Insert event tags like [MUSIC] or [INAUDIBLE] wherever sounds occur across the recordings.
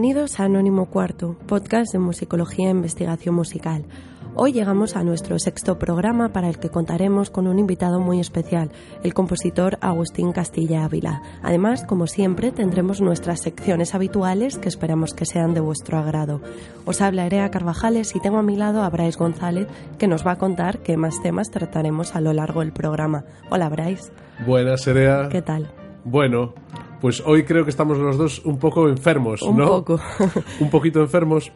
Bienvenidos a Anónimo Cuarto, podcast de musicología e investigación musical. Hoy llegamos a nuestro sexto programa para el que contaremos con un invitado muy especial, el compositor Agustín Castilla Ávila. Además, como siempre, tendremos nuestras secciones habituales que esperamos que sean de vuestro agrado. Os habla Erea Carvajales y tengo a mi lado a Bryce González, que nos va a contar qué más temas trataremos a lo largo del programa. Hola, Bryce. Buenas, Erea. ¿Qué tal? Bueno, pues hoy creo que estamos los dos un poco enfermos, Un ¿no? poco. [LAUGHS] un poquito enfermos.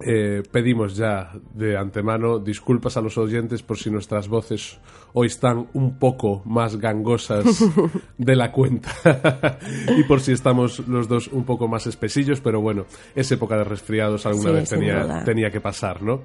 Eh, pedimos ya de antemano disculpas a los oyentes por si nuestras voces hoy están un poco más gangosas [LAUGHS] de la cuenta [LAUGHS] y por si estamos los dos un poco más espesillos, pero bueno, es época de resfriados, alguna Sí, vez tenía, tenía que pasar, ¿no?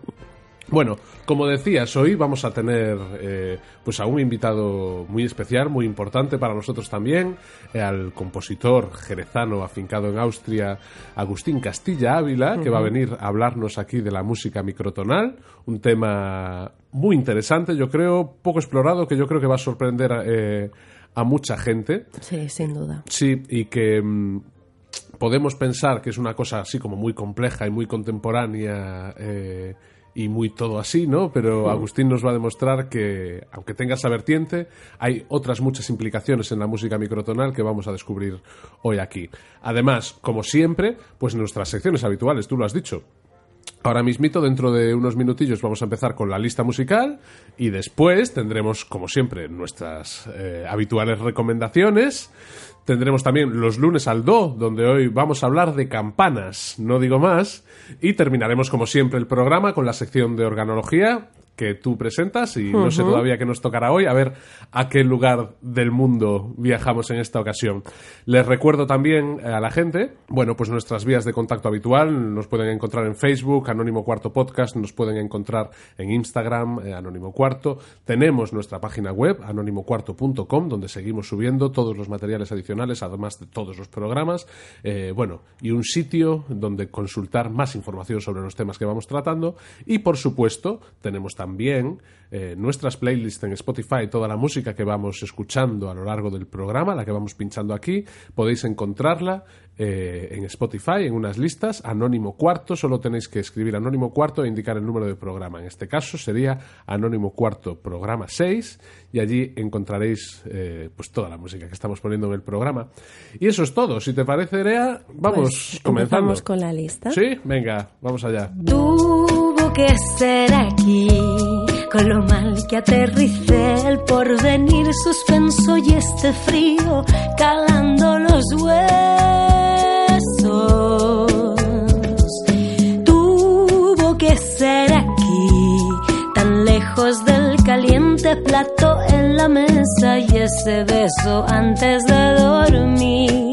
Bueno, como decías, hoy vamos a tener eh, pues a un invitado muy especial, muy importante para nosotros también, eh, al compositor jerezano afincado en Austria, Agustín Castilla Ávila, que va a venir a hablarnos aquí de la música microtonal, un tema muy interesante, yo creo, poco explorado, que yo creo que va a sorprender eh, a mucha gente. Sí, sin duda. Sí, y que mm, podemos pensar que es una cosa así como muy compleja y muy contemporánea eh, y muy todo así, ¿no? Pero Agustín nos va a demostrar que, aunque tenga esa vertiente, hay otras muchas implicaciones en la música microtonal que vamos a descubrir hoy aquí. Además, como siempre, pues en nuestras secciones habituales, tú lo has dicho, Ahora mismito, dentro de unos minutillos, vamos a empezar con la lista musical y después tendremos, como siempre, nuestras eh, habituales recomendaciones. Tendremos también los lunes al do, donde hoy vamos a hablar de campanas, no digo más. Y terminaremos, como siempre, el programa con la sección de organología que tú presentas y no sé todavía qué nos tocará hoy, a ver a qué lugar del mundo viajamos en esta ocasión. Les recuerdo también a la gente, bueno, pues nuestras vías de contacto habitual, nos pueden encontrar en Facebook, Anónimo Cuarto Podcast, nos pueden encontrar en Instagram, eh, Anónimo Cuarto, tenemos nuestra página web, anónimocuarto.com, donde seguimos subiendo todos los materiales adicionales, además de todos los programas, eh, bueno, y un sitio donde consultar más información sobre los temas que vamos tratando, y por supuesto, tenemos también eh, nuestras playlists en Spotify, toda la música que vamos escuchando a lo largo del programa, la que vamos pinchando aquí, podéis encontrarla eh, en Spotify, en unas listas, Anónimo Cuarto, solo tenéis que escribir Anónimo Cuarto e indicar el número de programa. En este caso sería Anónimo Cuarto Programa 6 y allí encontraréis eh, pues toda la música que estamos poniendo en el programa. Y eso es todo. Si te parece, Erea, vamos Pues comenzando. empezamos con la lista. Sí, venga, vamos allá. Tuvo que ser aquí, con lo mal que aterricé el porvenir suspenso y este frío calando los huesos. Tuvo que ser aquí, tan lejos del caliente plato en la mesa y ese beso antes de dormir.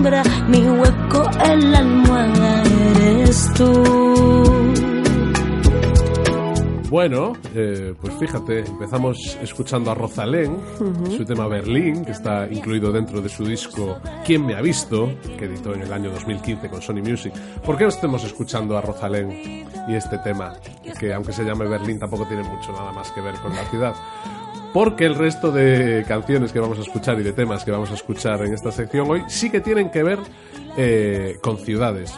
Sombra, mi hueco en la almohada eres tú. Bueno, eh, pues fíjate, empezamos escuchando a Rosalén, su tema Berlín, que está incluido dentro de su disco ¿Quién me ha visto?, que editó en el año 2015 con Sony Music. ¿Por qué no estemos escuchando a Rosalén y este tema, que aunque se llame Berlín tampoco tiene mucho nada más que ver con la ciudad? Porque el resto de canciones que vamos a escuchar y de temas que vamos a escuchar en esta sección hoy sí que tienen que ver eh, con ciudades.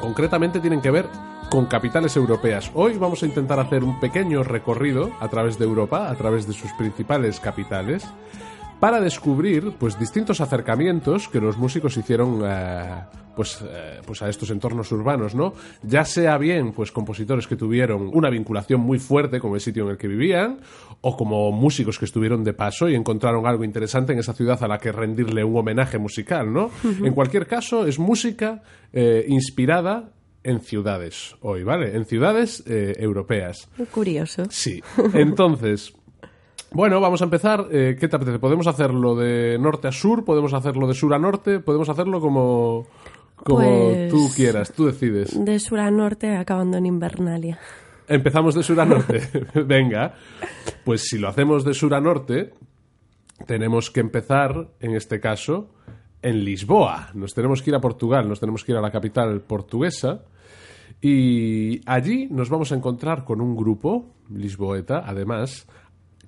Concretamente tienen que ver con capitales europeas. Hoy vamos a intentar hacer un pequeño recorrido a través de Europa, a través de sus principales capitales, para descubrir pues distintos acercamientos que los músicos hicieron eh, pues, eh, pues a estos entornos urbanos, ¿no? Ya sea bien pues compositores que tuvieron una vinculación muy fuerte con el sitio en el que vivían, o como músicos que estuvieron de paso y encontraron algo interesante en esa ciudad a la que rendirle un homenaje musical, ¿no? En cualquier caso, es música eh, inspirada en ciudades hoy, ¿vale? En ciudades eh, europeas. Muy curioso. Sí. Entonces, bueno, vamos a empezar. Eh, ¿Qué te apetece? ¿Podemos hacerlo de norte a sur? ¿Podemos hacerlo de sur a norte? ¿Podemos hacerlo como, como Pues- tú quieras? Tú decides. De sur a norte, acabando en Invernalia. Empezamos de sur a norte. [LAUGHS] Venga. Pues si lo hacemos de sur a norte, tenemos que empezar, en este caso, en Lisboa. Nos tenemos que ir a Portugal, nos tenemos que ir a la capital portuguesa. Y allí nos vamos a encontrar con un grupo, lisboeta, además,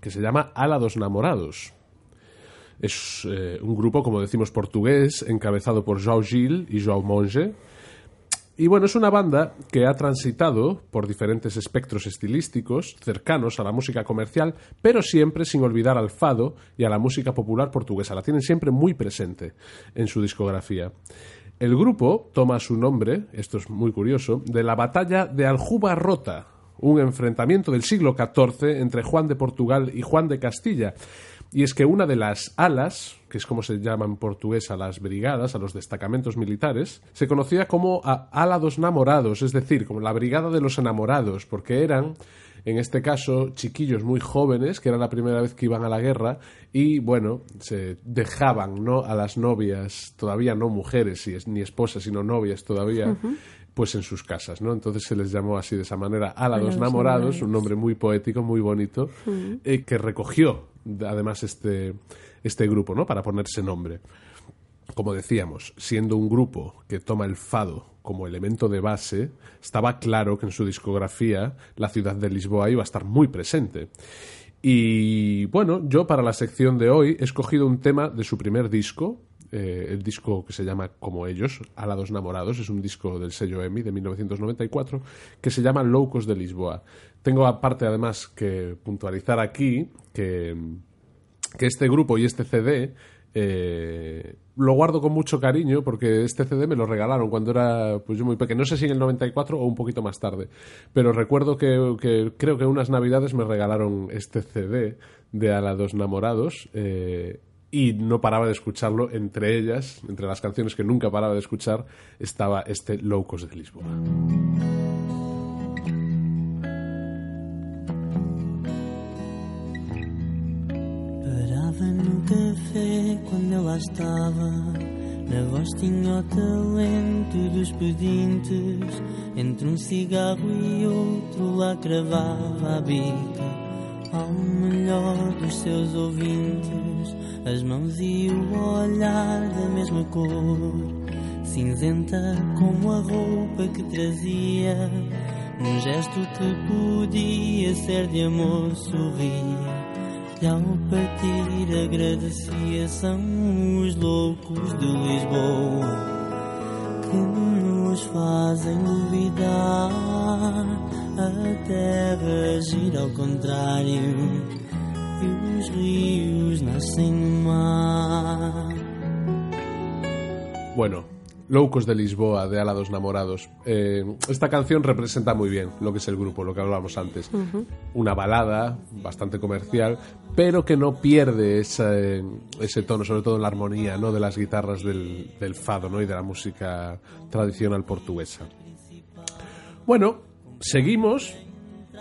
que se llama Ala dos Namorados. Es eh, un grupo, como decimos, portugués, encabezado por João Gil y João Monge. Y bueno, es una banda que ha transitado por diferentes espectros estilísticos cercanos a la música comercial, pero siempre sin olvidar al fado y a la música popular portuguesa. La tienen siempre muy presente en su discografía. El grupo toma su nombre, esto es muy curioso, de la batalla de Aljuba Rota, un enfrentamiento del siglo XIV entre Juan de Portugal y Juan de Castilla. Y es que una de las alas, que es como se llaman en portugués a las brigadas, a los destacamentos militares, se conocía como a ala dos namorados, es decir, como la brigada de los enamorados, porque eran en este caso chiquillos muy jóvenes que era la primera vez que iban a la guerra y bueno se dejaban no a las novias todavía no mujeres ni esposas sino novias todavía pues en sus casas no entonces se les llamó así de esa manera a los enamorados un nombre muy poético muy bonito eh, que recogió además este este grupo no para ponerse nombre como decíamos, siendo un grupo que toma el fado como elemento de base, estaba claro que en su discografía la ciudad de Lisboa iba a estar muy presente. Y bueno, yo para la sección de hoy he escogido un tema de su primer disco, eh, el disco que se llama Como ellos, Alados Namorados, es un disco del sello EMI de 1994, que se llama Loucos de Lisboa. Tengo aparte además que puntualizar aquí que, que este grupo y este CD eh, lo guardo con mucho cariño porque este CD me lo regalaron cuando era pues yo muy pequeño. No sé si en el 94 o un poquito más tarde. Pero recuerdo que, creo que unas navidades me regalaron este CD de A la dos Namorados. Eh, y no paraba de escucharlo. Entre ellas, entre las canciones que nunca paraba de escuchar, estaba este Locos de Lisboa. no café quando ela estava. Na voz tinha o talento dos pedintes. Entre um cigarro e outro lá cravava a bica. Ao melhor dos seus ouvintes, as mãos e o olhar da mesma cor. Cinzenta como a roupa que trazia. Num gesto que podia ser de amor, sorria e ao partir agradecia são os loucos de Lisboa que nos fazem duvidar a terra gira ao contrário e os rios nascem no mar. Bueno, Loucos de Lisboa, de Alados Namorados. Eh, esta canción representa muy bien lo que es el grupo, lo que hablábamos antes. Una balada bastante comercial, pero que no pierde ese, ese, tono, sobre todo en la armonía ¿no? de las guitarras del, del fado ¿no? y de la música tradicional portuguesa. Bueno, seguimos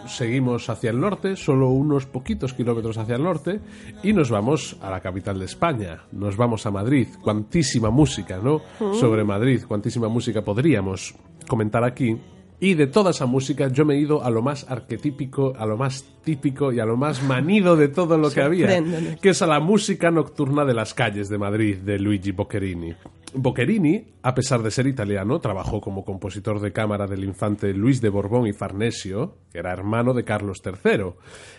seguimos hacia el norte, solo unos poquitos kilómetros hacia el norte, y nos vamos a la capital de España, nos vamos a Madrid. Cuantísima música, ¿no? Mm. Sobre Madrid, cuantísima música podríamos comentar aquí. Y de toda esa música yo me he ido a lo más arquetípico, a lo más típico y a lo más manido de todo lo que había, que es a la música nocturna de las calles de Madrid de Luigi Boccherini. Boccherini, a pesar de ser italiano, trabajó como compositor de cámara del infante Luis de Borbón y Farnesio, que era hermano de Carlos III.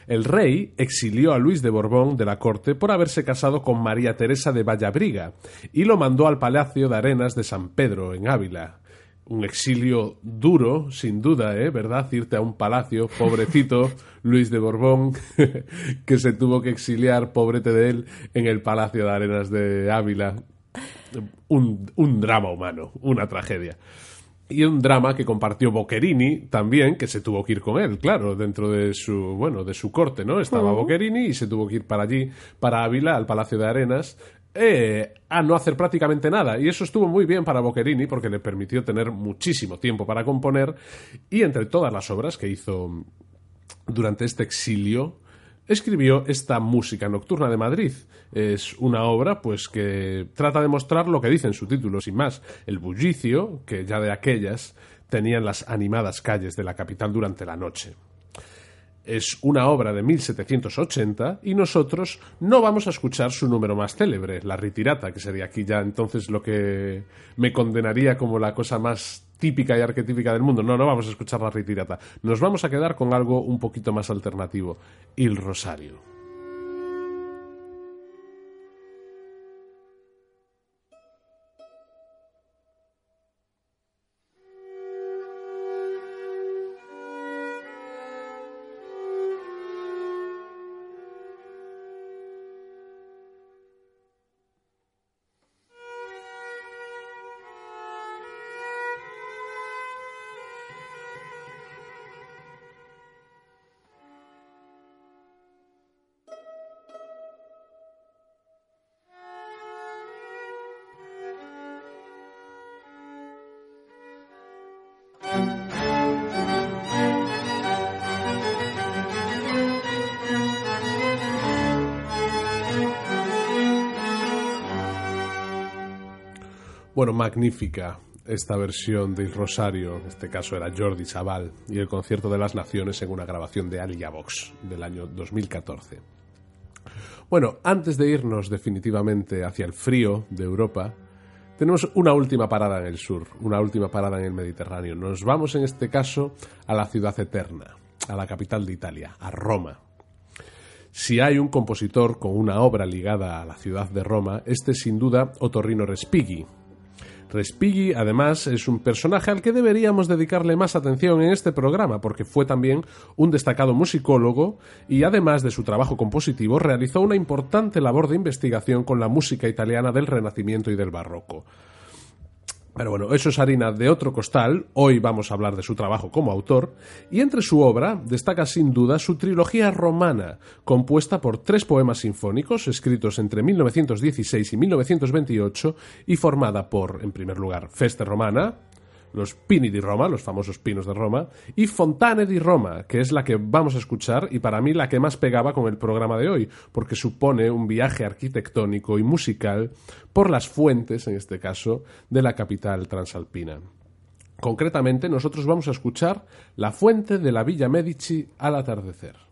El rey exilió a Luis de Borbón de la corte por haberse casado con María Teresa de Vallabriga y lo mandó al Palacio de Arenas de San Pedro, en Ávila un exilio duro, sin duda, ¿eh? ¿Verdad? Irte a un palacio, pobrecito [LAUGHS] Luis de Borbón, [LAUGHS] que se tuvo que exiliar, pobrete de él, en el Palacio de Arenas de Ávila. Un, un drama humano, una tragedia. Y un drama que compartió Boccherini también, que se tuvo que ir con él, claro, dentro de su, bueno, de su corte, ¿no? Estaba Boccherini y se tuvo que ir para allí, para Ávila, al Palacio de Arenas, eh, a no hacer prácticamente nada. Y eso estuvo muy bien para Boccherini porque le permitió tener muchísimo tiempo para componer y entre todas las obras que hizo durante este exilio, escribió esta música nocturna de Madrid. Es una obra pues que trata de mostrar lo que dice en su título, sin más, el bullicio que ya de aquellas tenían las animadas calles de la capital durante la noche. Es una obra de 1780 y nosotros no vamos a escuchar su número más célebre, la ritirata, que sería aquí ya entonces lo que me condenaría como la cosa más típica y arquetípica del mundo. No, no vamos a escuchar la ritirata. Nos vamos a quedar con algo un poquito más alternativo, el rosario. Bueno, magnífica esta versión del Rosario, en este caso era Jordi Chaval, y el Concierto de las Naciones en una grabación de Alia Vox del año 2014. Bueno, antes de irnos definitivamente hacia el frío de Europa, tenemos una última parada en el sur, una última parada en el Mediterráneo. Nos vamos en este caso a la ciudad eterna, a la capital de Italia, a Roma. Si hay un compositor con una obra ligada a la ciudad de Roma, este es sin duda Otorrino Respighi, Respighi, además, es un personaje al que deberíamos dedicarle más atención en este programa, porque fue también un destacado musicólogo y, además de su trabajo compositivo, realizó una importante labor de investigación con la música italiana del Renacimiento y del Barroco. Pero bueno, eso es harina de otro costal. Hoy vamos a hablar de su trabajo como autor. Y entre su obra destaca sin duda su trilogía romana, compuesta por tres poemas sinfónicos escritos entre 1916 y 1928 y formada por, en primer lugar, Feste Romana, los Pini di Roma, los famosos pinos de Roma, y Fontane di Roma, que es la que vamos a escuchar y para mí la que más pegaba con el programa de hoy, porque supone un viaje arquitectónico y musical por las fuentes, en este caso, de la capital transalpina. Concretamente, nosotros vamos a escuchar la fuente de la Villa Medici al atardecer.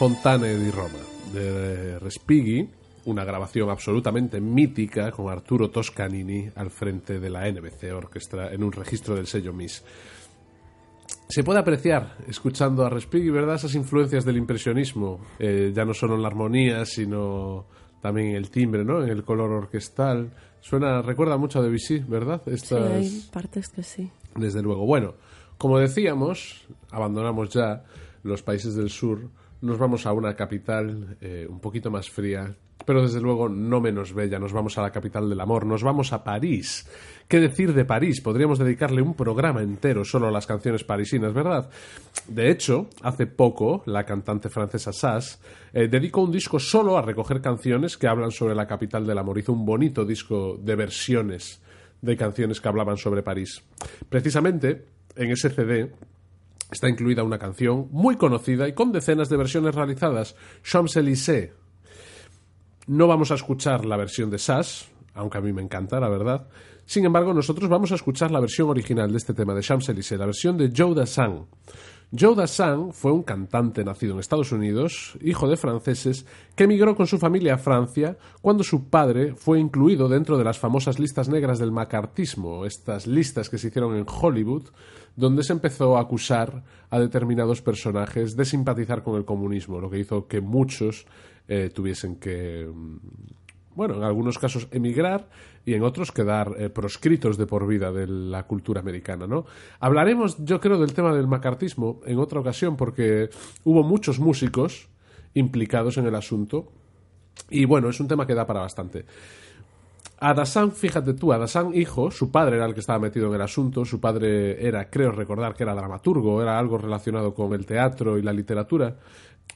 Fontane di Roma, de Respighi, una grabación absolutamente mítica con Arturo Toscanini al frente de la NBC Orquestra en un registro del sello MIS. Se puede apreciar, escuchando a Respighi, ¿verdad?, esas influencias del impresionismo, eh, ya no solo en la armonía, sino también en el timbre, ¿no?, en el color orquestal. Suena, recuerda mucho a Debussy, ¿verdad? Estas... Sí, hay partes que sí. Desde luego. Bueno, como decíamos, abandonamos ya los países del sur nos vamos a una capital eh, un poquito más fría, pero desde luego no menos bella. Nos vamos a la capital del amor, nos vamos a París. ¿Qué decir de París? Podríamos dedicarle un programa entero solo a las canciones parisinas, ¿verdad? De hecho, hace poco, la cantante francesa Sass eh, dedicó un disco solo a recoger canciones que hablan sobre la capital del amor. Hizo un bonito disco de versiones de canciones que hablaban sobre París. Precisamente, en ese CD está incluida una canción muy conocida y con decenas de versiones realizadas, Champs-Élysées. No vamos a escuchar la versión de Sass, aunque a mí me encanta, la verdad. Sin embargo, nosotros vamos a escuchar la versión original de este tema de Champs-Élysées, la versión de Joe Dassin. Joe Dassin fue un cantante nacido en Estados Unidos, hijo de franceses, que emigró con su familia a Francia cuando su padre fue incluido dentro de las famosas listas negras del macartismo, estas listas que se hicieron en Hollywood, donde se empezó a acusar a determinados personajes de simpatizar con el comunismo, lo que hizo que muchos eh, tuviesen que mm, bueno, en algunos casos emigrar y en otros quedar eh, proscritos de por vida de la cultura americana, ¿no? Hablaremos, yo creo, del tema del macartismo en otra ocasión porque hubo muchos músicos implicados en el asunto y bueno, es un tema que da para bastante. Adasan, fíjate tú, Adasan hijo, su padre era el que estaba metido en el asunto, su padre era, creo recordar que era dramaturgo, era algo relacionado con el teatro y la literatura.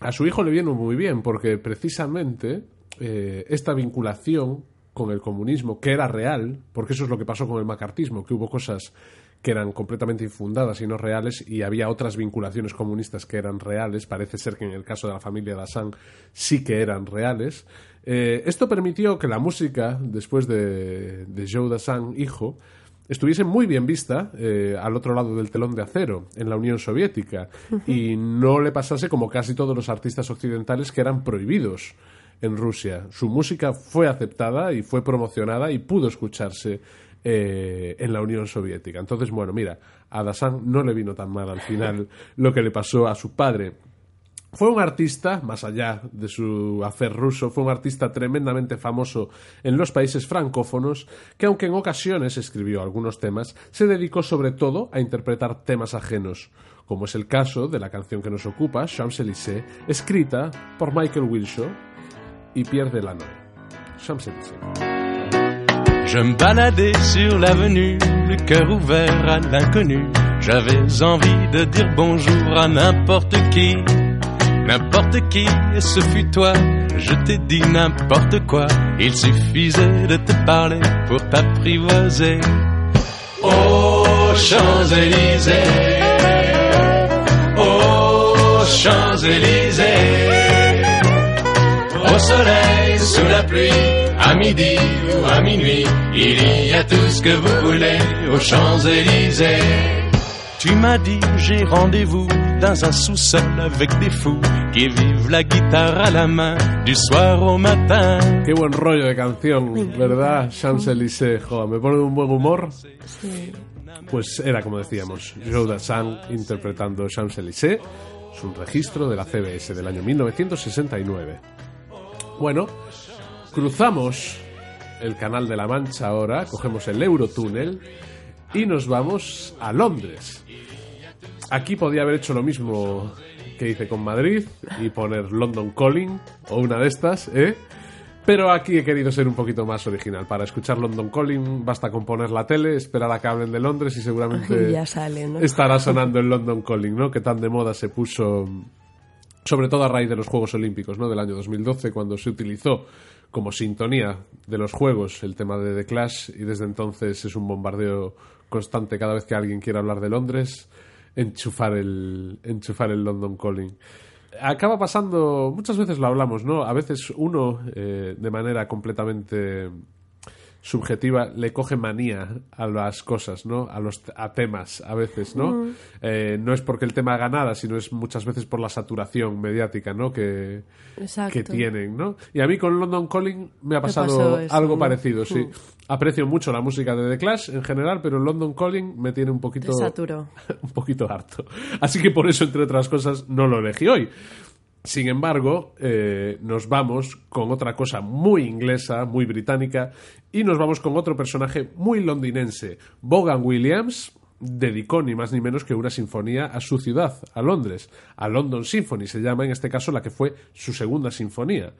A su hijo le vino muy bien porque precisamente eh, esta vinculación con el comunismo, que era real, porque eso es lo que pasó con el macartismo, que hubo cosas que eran completamente infundadas y no reales, y había otras vinculaciones comunistas que eran reales. Parece ser que en el caso de la familia Dassin sí que eran reales. Eh, esto permitió que la música, después de, de Joe Dassin, hijo, estuviese muy bien vista eh, al otro lado del telón de acero, en la Unión Soviética, y no le pasase como casi todos los artistas occidentales que eran prohibidos en Rusia. Su música fue aceptada y fue promocionada y pudo escucharse eh, en la Unión Soviética. Entonces, bueno, mira, a Dasan no le vino tan mal al final [LAUGHS] lo que le pasó a su padre. Fue un artista, más allá de su hacer ruso, fue un artista tremendamente famoso en los países francófonos, que aunque en ocasiones escribió algunos temas, se dedicó sobre todo a interpretar temas ajenos, como es el caso de la canción que nos ocupa, Champs-Élysées, escrita por Michael Wilshaw, y Pierre Delanoë. Champs-Élysées. Je me baladais sur l'avenue, le cœur ouvert à l'inconnu. J'avais envie de dire bonjour à n'importe qui, n'importe qui, ce fut toi. Je t'ai dit n'importe quoi, il suffisait de te parler pour t'apprivoiser. Oh Champs-Élysées, oh Champs-Élysées. Au soleil, sous la pluie, à midi ou à minuit, il y a tout ce que vous voulez aux Champs-Élysées. Tu m'as dit j'ai rendez-vous dans un sous-sol avec des fous qui vivent la guitare à la main du soir au matin. Qué buen rollo de canción, ¿verdad? Champs-Élysées, joder, me pone de un buen humor. Sí. Pues era como decíamos, Joe Dassin interpretando Champs-Élysées, es un registro de la CBS del año 1969. Bueno, cruzamos el Canal de la Mancha ahora, cogemos el Eurotúnel y nos vamos a Londres. Aquí podía haber hecho lo mismo que hice con Madrid y poner London Calling o una de estas, ¿eh? Pero aquí he querido ser un poquito más original. Para escuchar London Calling basta con poner la tele, esperar a que hablen de Londres y seguramente Ya sale, ¿no? estará sonando el London Calling, ¿no? Que tan de moda se puso sobre todo a raíz de los Juegos Olímpicos ¿no? del año 2012, cuando se utilizó como sintonía de los Juegos el tema de The Clash y desde entonces es un bombardeo constante cada vez que alguien quiere hablar de Londres, enchufar el, enchufar el London Calling. Acaba pasando, muchas veces lo hablamos, ¿no? A veces uno, eh, de manera completamente subjetiva le coge manía a las cosas, ¿no? A los a temas a veces, ¿no? Eh, no es porque el tema haga nada, sino es muchas veces por la saturación mediática, ¿no? Que, que tienen, ¿no? Y a mí con London Calling me ha pasado algo parecido, sí. Aprecio mucho la música de The Clash en general, pero London Calling me tiene un poquito [LAUGHS] un poquito harto. Así que por eso, entre otras cosas, no lo elegí hoy. Sin embargo, eh, nos vamos con otra cosa muy inglesa, muy británica, y nos vamos con otro personaje muy londinense. Vaughan Williams dedicó ni más ni menos que una sinfonía a su ciudad, a Londres. A London Symphony se llama en este caso la que fue su segunda sinfonía.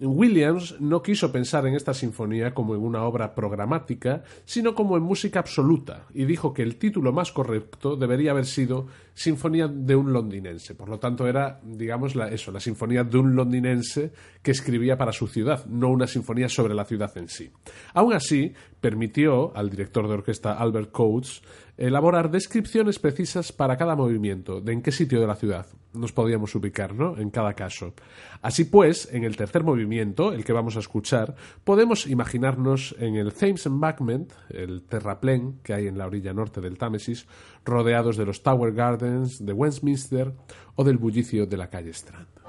Williams no quiso pensar en esta sinfonía como en una obra programática, sino como en música absoluta, y dijo que el título más correcto debería haber sido Sinfonía de un londinense. Por lo tanto, era, digamos, la, eso, la sinfonía de un londinense que escribía para su ciudad, no una sinfonía sobre la ciudad en sí. Aún así, permitió al director de orquesta Albert Coates elaborar descripciones precisas para cada movimiento, de en qué sitio de la ciudad nos podíamos ubicar, ¿no? En cada caso. Así pues, en el tercer movimiento, el que vamos a escuchar, podemos imaginarnos en el Thames Embankment, el terraplén que hay en la orilla norte del Támesis, rodeados de los Tower Gardens de Westminster o del bullicio de la calle Strand.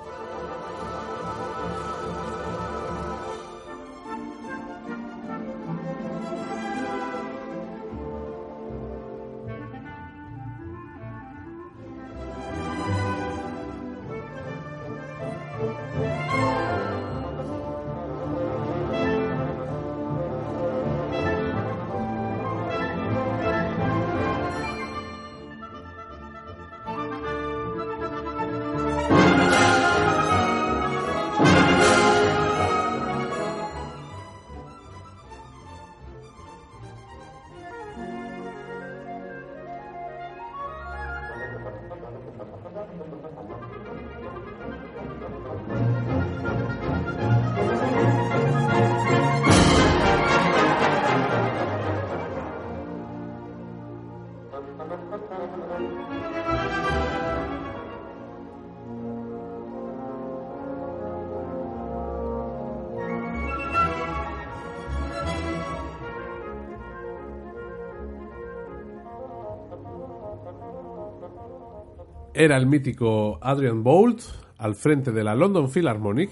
Era el mítico Adrian Bolt al frente de la London Philharmonic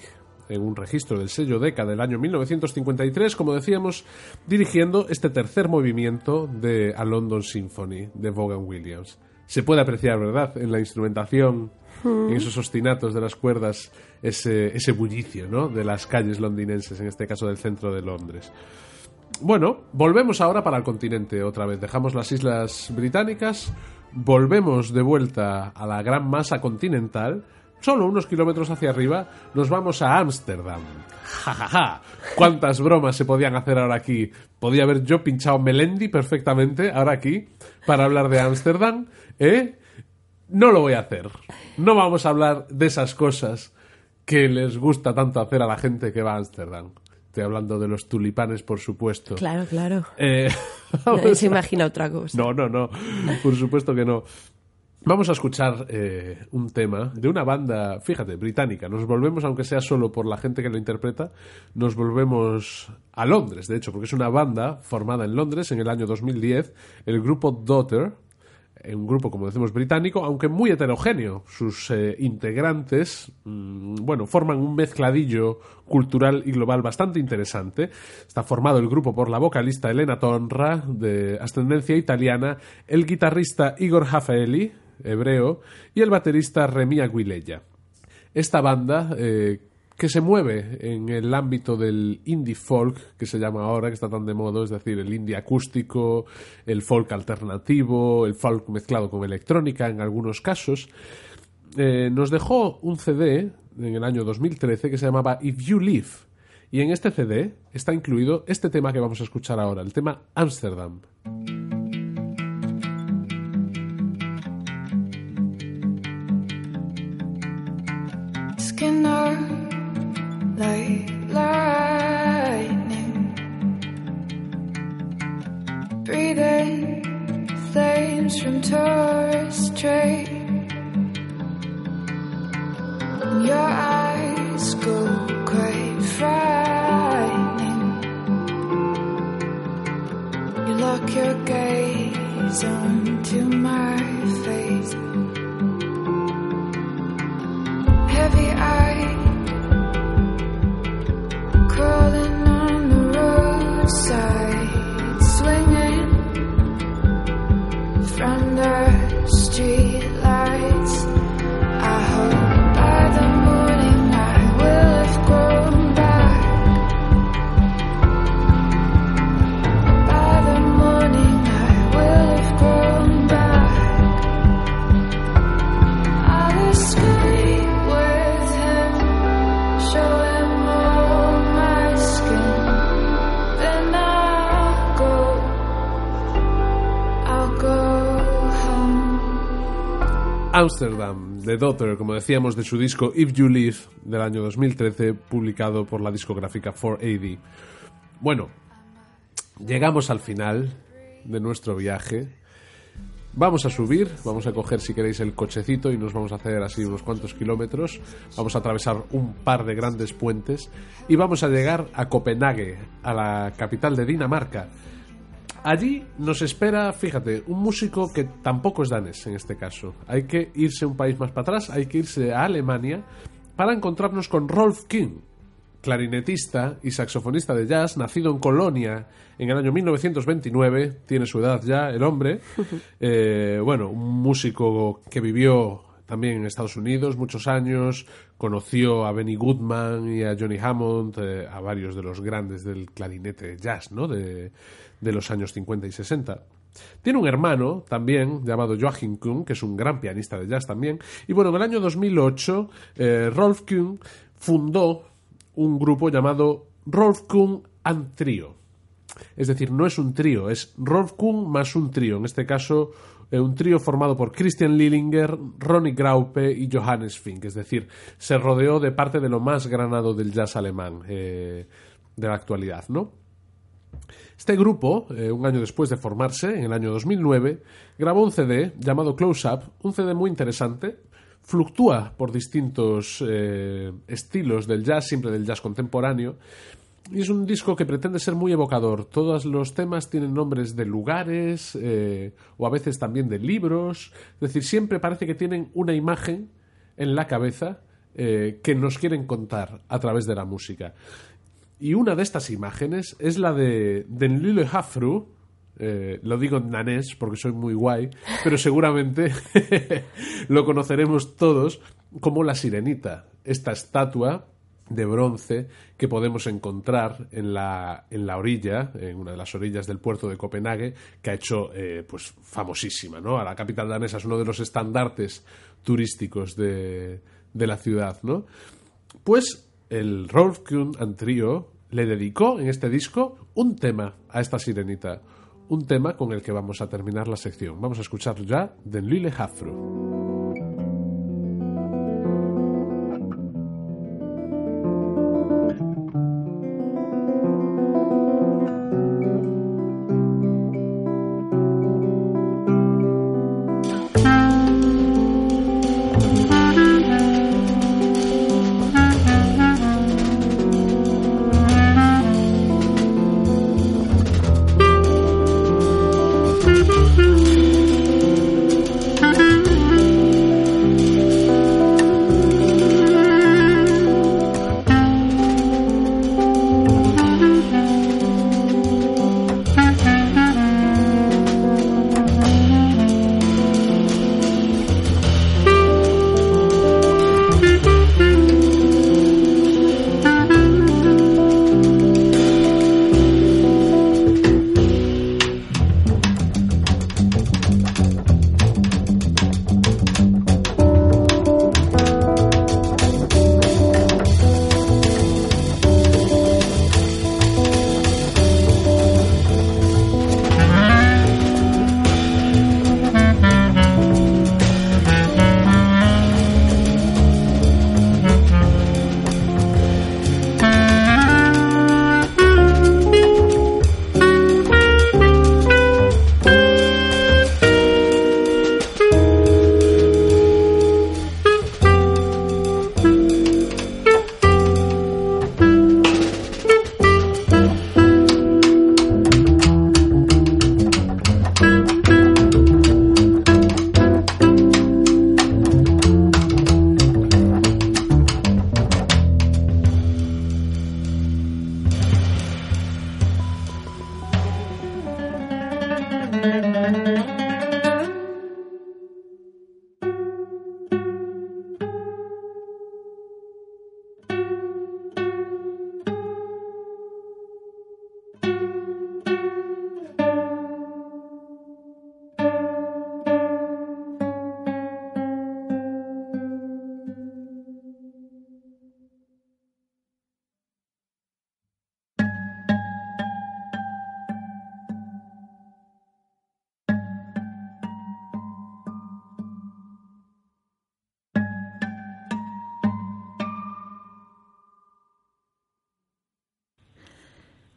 en un registro del sello Decca del año 1953, como decíamos, dirigiendo este tercer movimiento de A London Symphony de Vaughan Williams. Se puede apreciar, ¿verdad?, en la instrumentación, en esos ostinatos de las cuerdas, ese, ese bullicio, ¿no?, de las calles londinenses, en este caso del centro de Londres. Bueno, volvemos ahora para el continente otra vez. Dejamos las islas británicas, volvemos de vuelta a la gran masa continental, solo unos kilómetros hacia arriba, nos vamos a Ámsterdam. Ja, ja, ja. ¿Cuántas bromas se podían hacer ahora aquí? Podía haber yo pinchado Melendi perfectamente ahora aquí para hablar de Ámsterdam, ¿eh? No lo voy a hacer. No vamos a hablar de esas cosas que les gusta tanto hacer a la gente que va a Ámsterdam. Estoy hablando de los tulipanes, por supuesto. Claro, claro. Eh, [LAUGHS] Nadie se imagina otra cosa. no, no, no. Por supuesto que no. Vamos a escuchar eh, un tema de una banda, fíjate, británica. Nos volvemos, aunque sea solo por la gente que lo interpreta, nos volvemos a Londres, de hecho, porque es una banda formada en Londres en el año 2010, el grupo Daughter, un grupo, como decimos, británico, aunque muy heterogéneo. Sus eh, integrantes, mmm, bueno, forman un mezcladillo cultural y global bastante interesante. Está formado el grupo por la vocalista Elena Tonra, de ascendencia italiana, el guitarrista Igor Rafaeli, hebreo, y el baterista Remi Aguilella. Esta banda, eh, que se mueve en el ámbito del indie folk, que se llama ahora, que está tan de moda, es decir, el indie acústico, el folk alternativo, el folk mezclado con electrónica en algunos casos, eh, nos dejó un CD en el año 2013 que se llamaba If You Live. Y en este CD está incluido este tema que vamos a escuchar ahora, el tema Amsterdam. Skinner like lightning, breathing flames from tourist train. Your eyes go quite frightening. You lock your gaze onto my face. Heavy eye Crawling. Amsterdam, The Daughter, como decíamos, de su disco If You Live del año 2013, publicado por la discográfica 4AD. Bueno, llegamos al final de nuestro viaje Vamos a subir, vamos a coger si queréis el cochecito y nos vamos a hacer así unos cuantos kilómetros. Vamos a atravesar un par de grandes puentes y vamos a llegar a Copenhague, a la capital de Dinamarca. Allí nos espera, fíjate, un músico que tampoco es danés en este caso. Hay que irse un país más para atrás, hay que irse a Alemania para encontrarnos con Rolf King, clarinetista y saxofonista de jazz, nacido en Colonia en el año 1929, tiene su edad ya el hombre, [LAUGHS] Eh, bueno, un músico que vivió también en Estados Unidos muchos años, conoció a Benny Goodman y a Johnny Hammond, eh, a varios de los grandes del clarinete jazz, ¿no? De, de los años 50 y 60. Tiene un hermano también llamado Joachim Kuhn, que es un gran pianista de jazz también. Y bueno, en el año 2008, eh, Rolf Kuhn fundó un grupo llamado Rolf Kuhn and Trio. Es decir, no es un trío, es Rolf Kuhn más un trío. En este caso, eh, un trío formado por Christian Lillinger, Ronnie Graupe y Johannes Fink. Es decir, se rodeó de parte de lo más granado del jazz alemán eh, de la actualidad, ¿no? Este grupo, eh, un año después de formarse, en el año 2009, grabó un CD llamado Close Up, un CD muy interesante, fluctúa por distintos eh, estilos del jazz, siempre del jazz contemporáneo, y es un disco que pretende ser muy evocador. Todos los temas tienen nombres de lugares eh, o a veces también de libros, es decir, siempre parece que tienen una imagen en la cabeza que nos quieren contar a través de la música. Y una de estas imágenes es la de Den Lille Hafru. eh, lo digo en danés porque soy muy guay, pero seguramente [LAUGHS] lo conoceremos todos como la sirenita, esta estatua de bronce que podemos encontrar en la, en la orilla, en una de las orillas del puerto de Copenhague, que ha hecho eh, pues famosísima, ¿no? A la capital danesa es uno de los estandartes turísticos de, de la ciudad, ¿no? Pues el Rolf Kuhn and le dedicó en este disco un tema a esta sirenita, un tema con el que vamos a terminar la sección. Vamos a escuchar ya Den Lille Hafru.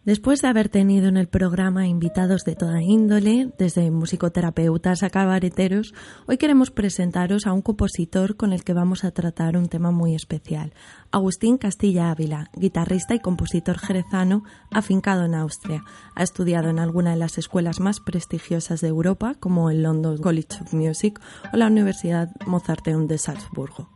Después de haber tenido en el programa invitados de toda índole, desde musicoterapeutas a cabareteros, hoy queremos presentaros a un compositor con el que vamos a tratar un tema muy especial. Agustín Castilla Ávila, guitarrista y compositor jerezano, afincado en Austria. Ha estudiado en alguna de las escuelas más prestigiosas de Europa, como el London College of Music o la Universidad Mozarteum de Salzburgo.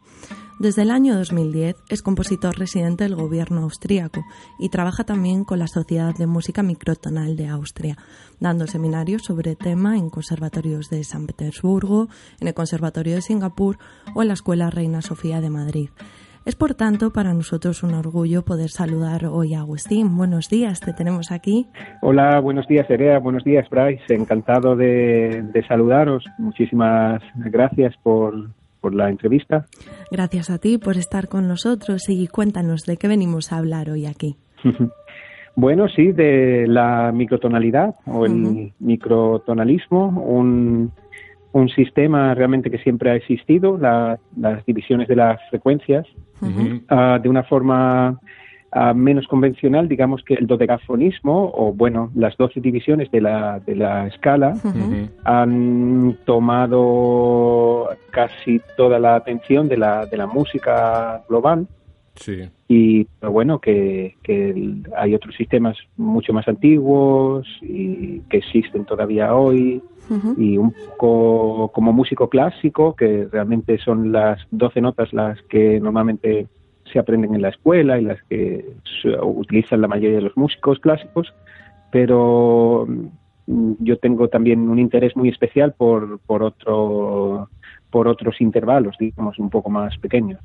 Desde el año 2010 es compositor residente del gobierno austríaco y trabaja también con la Sociedad de Música Microtonal de Austria, dando seminarios sobre tema en conservatorios de San Petersburgo, en el Conservatorio de Singapur o en la Escuela Reina Sofía de Madrid. Es por tanto para nosotros un orgullo poder saludar hoy a Agustín. Buenos días, te tenemos aquí. Hola, buenos días Erea, buenos días Bryce, encantado de, de saludaros. Muchísimas gracias por, por la entrevista. Gracias a ti por estar con nosotros y cuéntanos de qué venimos a hablar hoy aquí. [LAUGHS] Bueno, sí, de la microtonalidad o el microtonalismo, un, un sistema realmente que siempre ha existido, la- las divisiones de las frecuencias, ah, de una forma ah, menos convencional, digamos que el dodecafonismo, o bueno, las 12 divisiones de la, de la escala, han tomado casi toda la atención de la, de la música global. Sí. y pero bueno que, que hay otros sistemas mucho más antiguos y que existen todavía hoy. Y un poco como músico clásico que realmente son las 12 notas las que normalmente se aprenden en la escuela y las que utilizan la mayoría de los músicos clásicos pero mm, yo tengo también un interés muy especial por, por otro por otros intervalos digamos un poco más pequeños.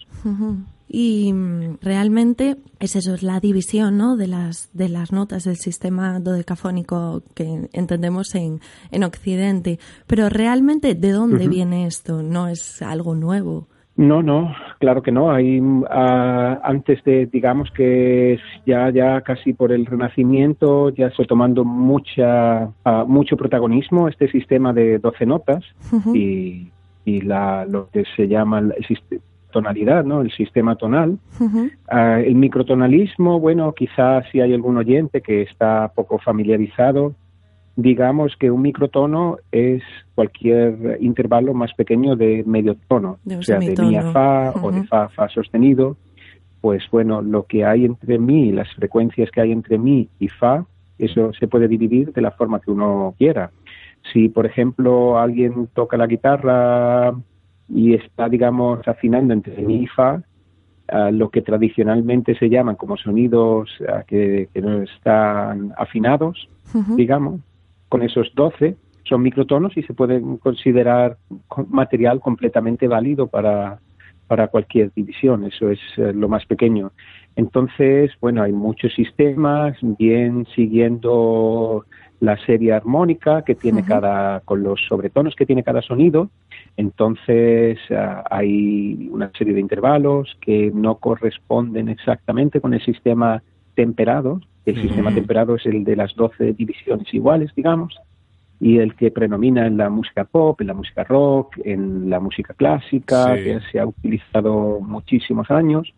Y mm, realmente es eso, es la división ¿no? de, las, de las notas del sistema dodecafónico que entendemos en, en Occidente. Pero realmente, ¿de dónde viene esto? No es algo nuevo. No, no, claro que no. Hay ah, antes de, digamos que ya ya casi por el Renacimiento ya fue tomando mucha ah, mucho protagonismo este sistema de 12 notas y, y la lo que se llama el tonalidad, ¿no? El sistema tonal. Ah, el microtonalismo, bueno, quizás si hay algún oyente que está poco familiarizado, digamos que un microtono es cualquier intervalo más pequeño de medio tono, De o sea, de mi a fa o de fa fa sostenido. Pues bueno, lo que hay entre mi, las frecuencias que hay entre mi y fa, eso se puede dividir de la forma que uno quiera. Si, por ejemplo, alguien toca la guitarra y está, digamos, afinando entre mi y fa, lo que tradicionalmente se llaman como sonidos que, que no están afinados, digamos, con esos 12 son microtonos y se pueden considerar co- material completamente válido para, para cualquier división. Eso es eh, lo más pequeño. Entonces, bueno, hay muchos sistemas, bien siguiendo la serie armónica que tiene cada, con los sobretonos que tiene cada sonido. Entonces, ah, hay una serie de intervalos que no corresponden exactamente con el sistema temperado. El sistema temperado es el de las 12 divisiones iguales, digamos, y el que predomina en la música pop, en la música rock, en la música clásica, Sí. que se ha utilizado muchísimos años.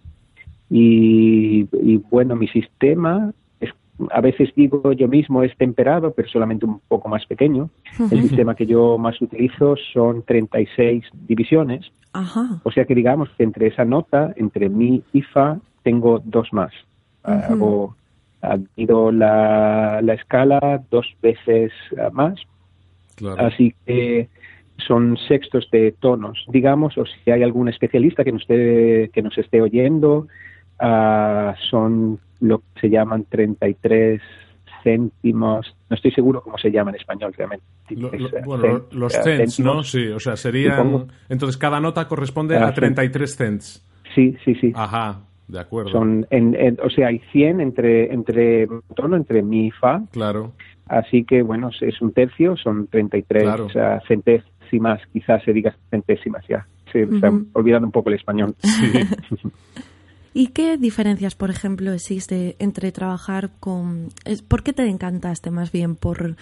Y, y, bueno, mi sistema, es, a veces digo yo mismo es temperado, pero solamente un poco más pequeño. El sistema que yo más utilizo son 36 divisiones, Ajá. o sea que digamos que entre esa nota, entre mi y fa, tengo dos más. Hago, divido la, la escala dos veces más, Claro. así que son sextos de tonos, digamos, o si hay algún especialista que nos esté, que nos esté oyendo, ah, son lo que se llaman 33 céntimos, no estoy seguro cómo se llama en español realmente. Lo- lo- Es, bueno, los cents, ¿no? Sí, o sea, serían... Entonces, cada nota corresponde Ah, a sí. 33 cents. Sí, sí, sí. Ajá, de acuerdo. Son, en, en- o sea, hay 100 entre, entre tono, entre mi y fa, Claro. así que bueno, es un tercio, son 33 Claro. ah, centésimas, quizás se diga centésimas ya. Se, Ujú. olvidado un poco el español. [LAUGHS] Sí. [LAUGHS] ¿Y qué diferencias, por ejemplo, existe entre trabajar con... es- ¿Por qué te encantaste más bien por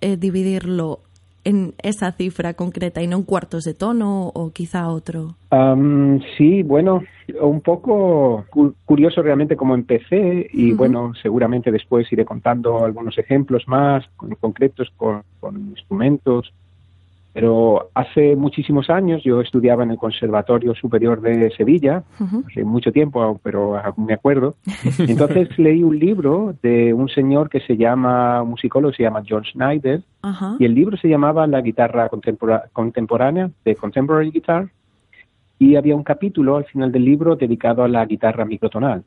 eh, dividirlo en esa cifra concreta y no en cuartos de tono o quizá otro. Am, sí, bueno, un poco cu- curioso realmente cómo empecé y bueno, seguramente después iré contando algunos ejemplos más con- concretos con, con instrumentos. Pero hace muchísimos años yo estudiaba en el Conservatorio Superior de Sevilla, hace mucho tiempo, pero aún me acuerdo. [LAUGHS] Entonces leí un libro de un señor que se llama, un musicólogo, se llama John Schneider, Ajá. y el libro se llamaba La guitarra contempora- contemporánea, de Contemporary Guitar, y había un capítulo al final del libro dedicado a la guitarra microtonal.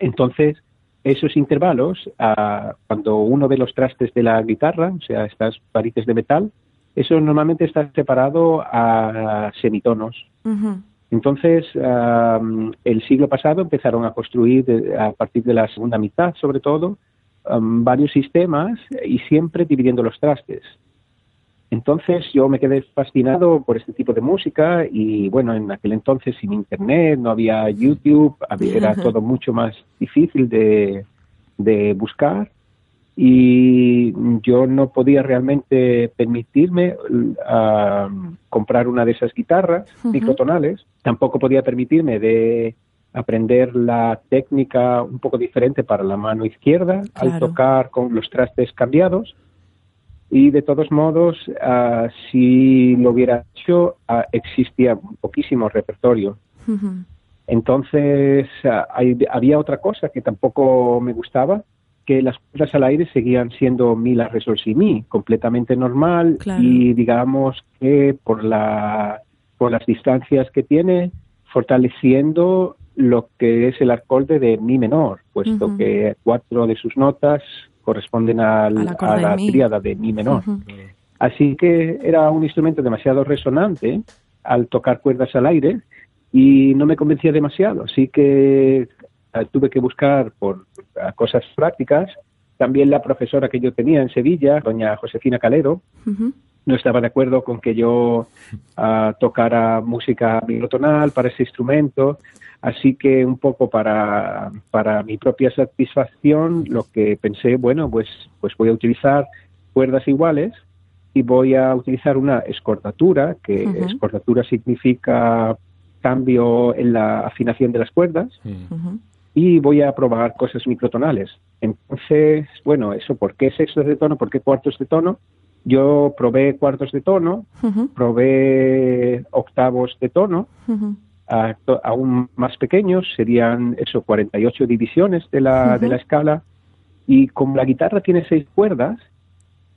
Entonces, esos intervalos, ah, cuando uno ve los trastes de la guitarra, o sea, estas varices de metal, eso normalmente está separado a semitonos. Entonces, am, el siglo pasado empezaron a construir, de- a partir de la segunda mitad sobre todo, varios sistemas y siempre dividiendo los trastes. Entonces yo me quedé fascinado por este tipo de música y bueno, en aquel entonces sin internet, no había YouTube, había- era [LAUGHS] todo mucho más difícil de, de buscar y yo no podía realmente permitirme ah, comprar una de esas guitarras microtonales, tampoco podía permitirme de aprender la técnica un poco diferente para la mano izquierda al tocar con los trastes cambiados. Y de todos modos ah, si lo hubiera hecho ah, existía poquísimo repertorio. Entonces hay- había otra cosa que tampoco me gustaba, que las cuerdas al aire seguían siendo mi la re sol si mi, completamente normal Claro. y digamos que por la por las distancias que tiene fortaleciendo lo que es el acorde de mi menor, puesto que cuatro de sus notas corresponden al- a la tríada de mi menor. Así que era un instrumento demasiado resonante al tocar cuerdas al aire y no me convencía demasiado. Así que tuve que buscar por cosas prácticas. También la profesora que yo tenía en Sevilla, doña Josefina Calero, no estaba de acuerdo con que yo ah, tocara música microtonal para ese instrumento. Así que un poco para, para mi propia satisfacción, lo que pensé, bueno, pues, pues voy a utilizar cuerdas iguales y voy a utilizar una escordatura, que escordatura significa cambio en la afinación de las cuerdas. Y voy a probar cosas microtonales. Entonces, bueno, eso, ¿por qué sextos de tono? ¿Por qué cuartos de tono? Yo probé cuartos de tono, probé octavos de tono, a- to- aún más pequeños, serían eso, 48 divisiones de la, de la escala. Y como la guitarra tiene seis cuerdas,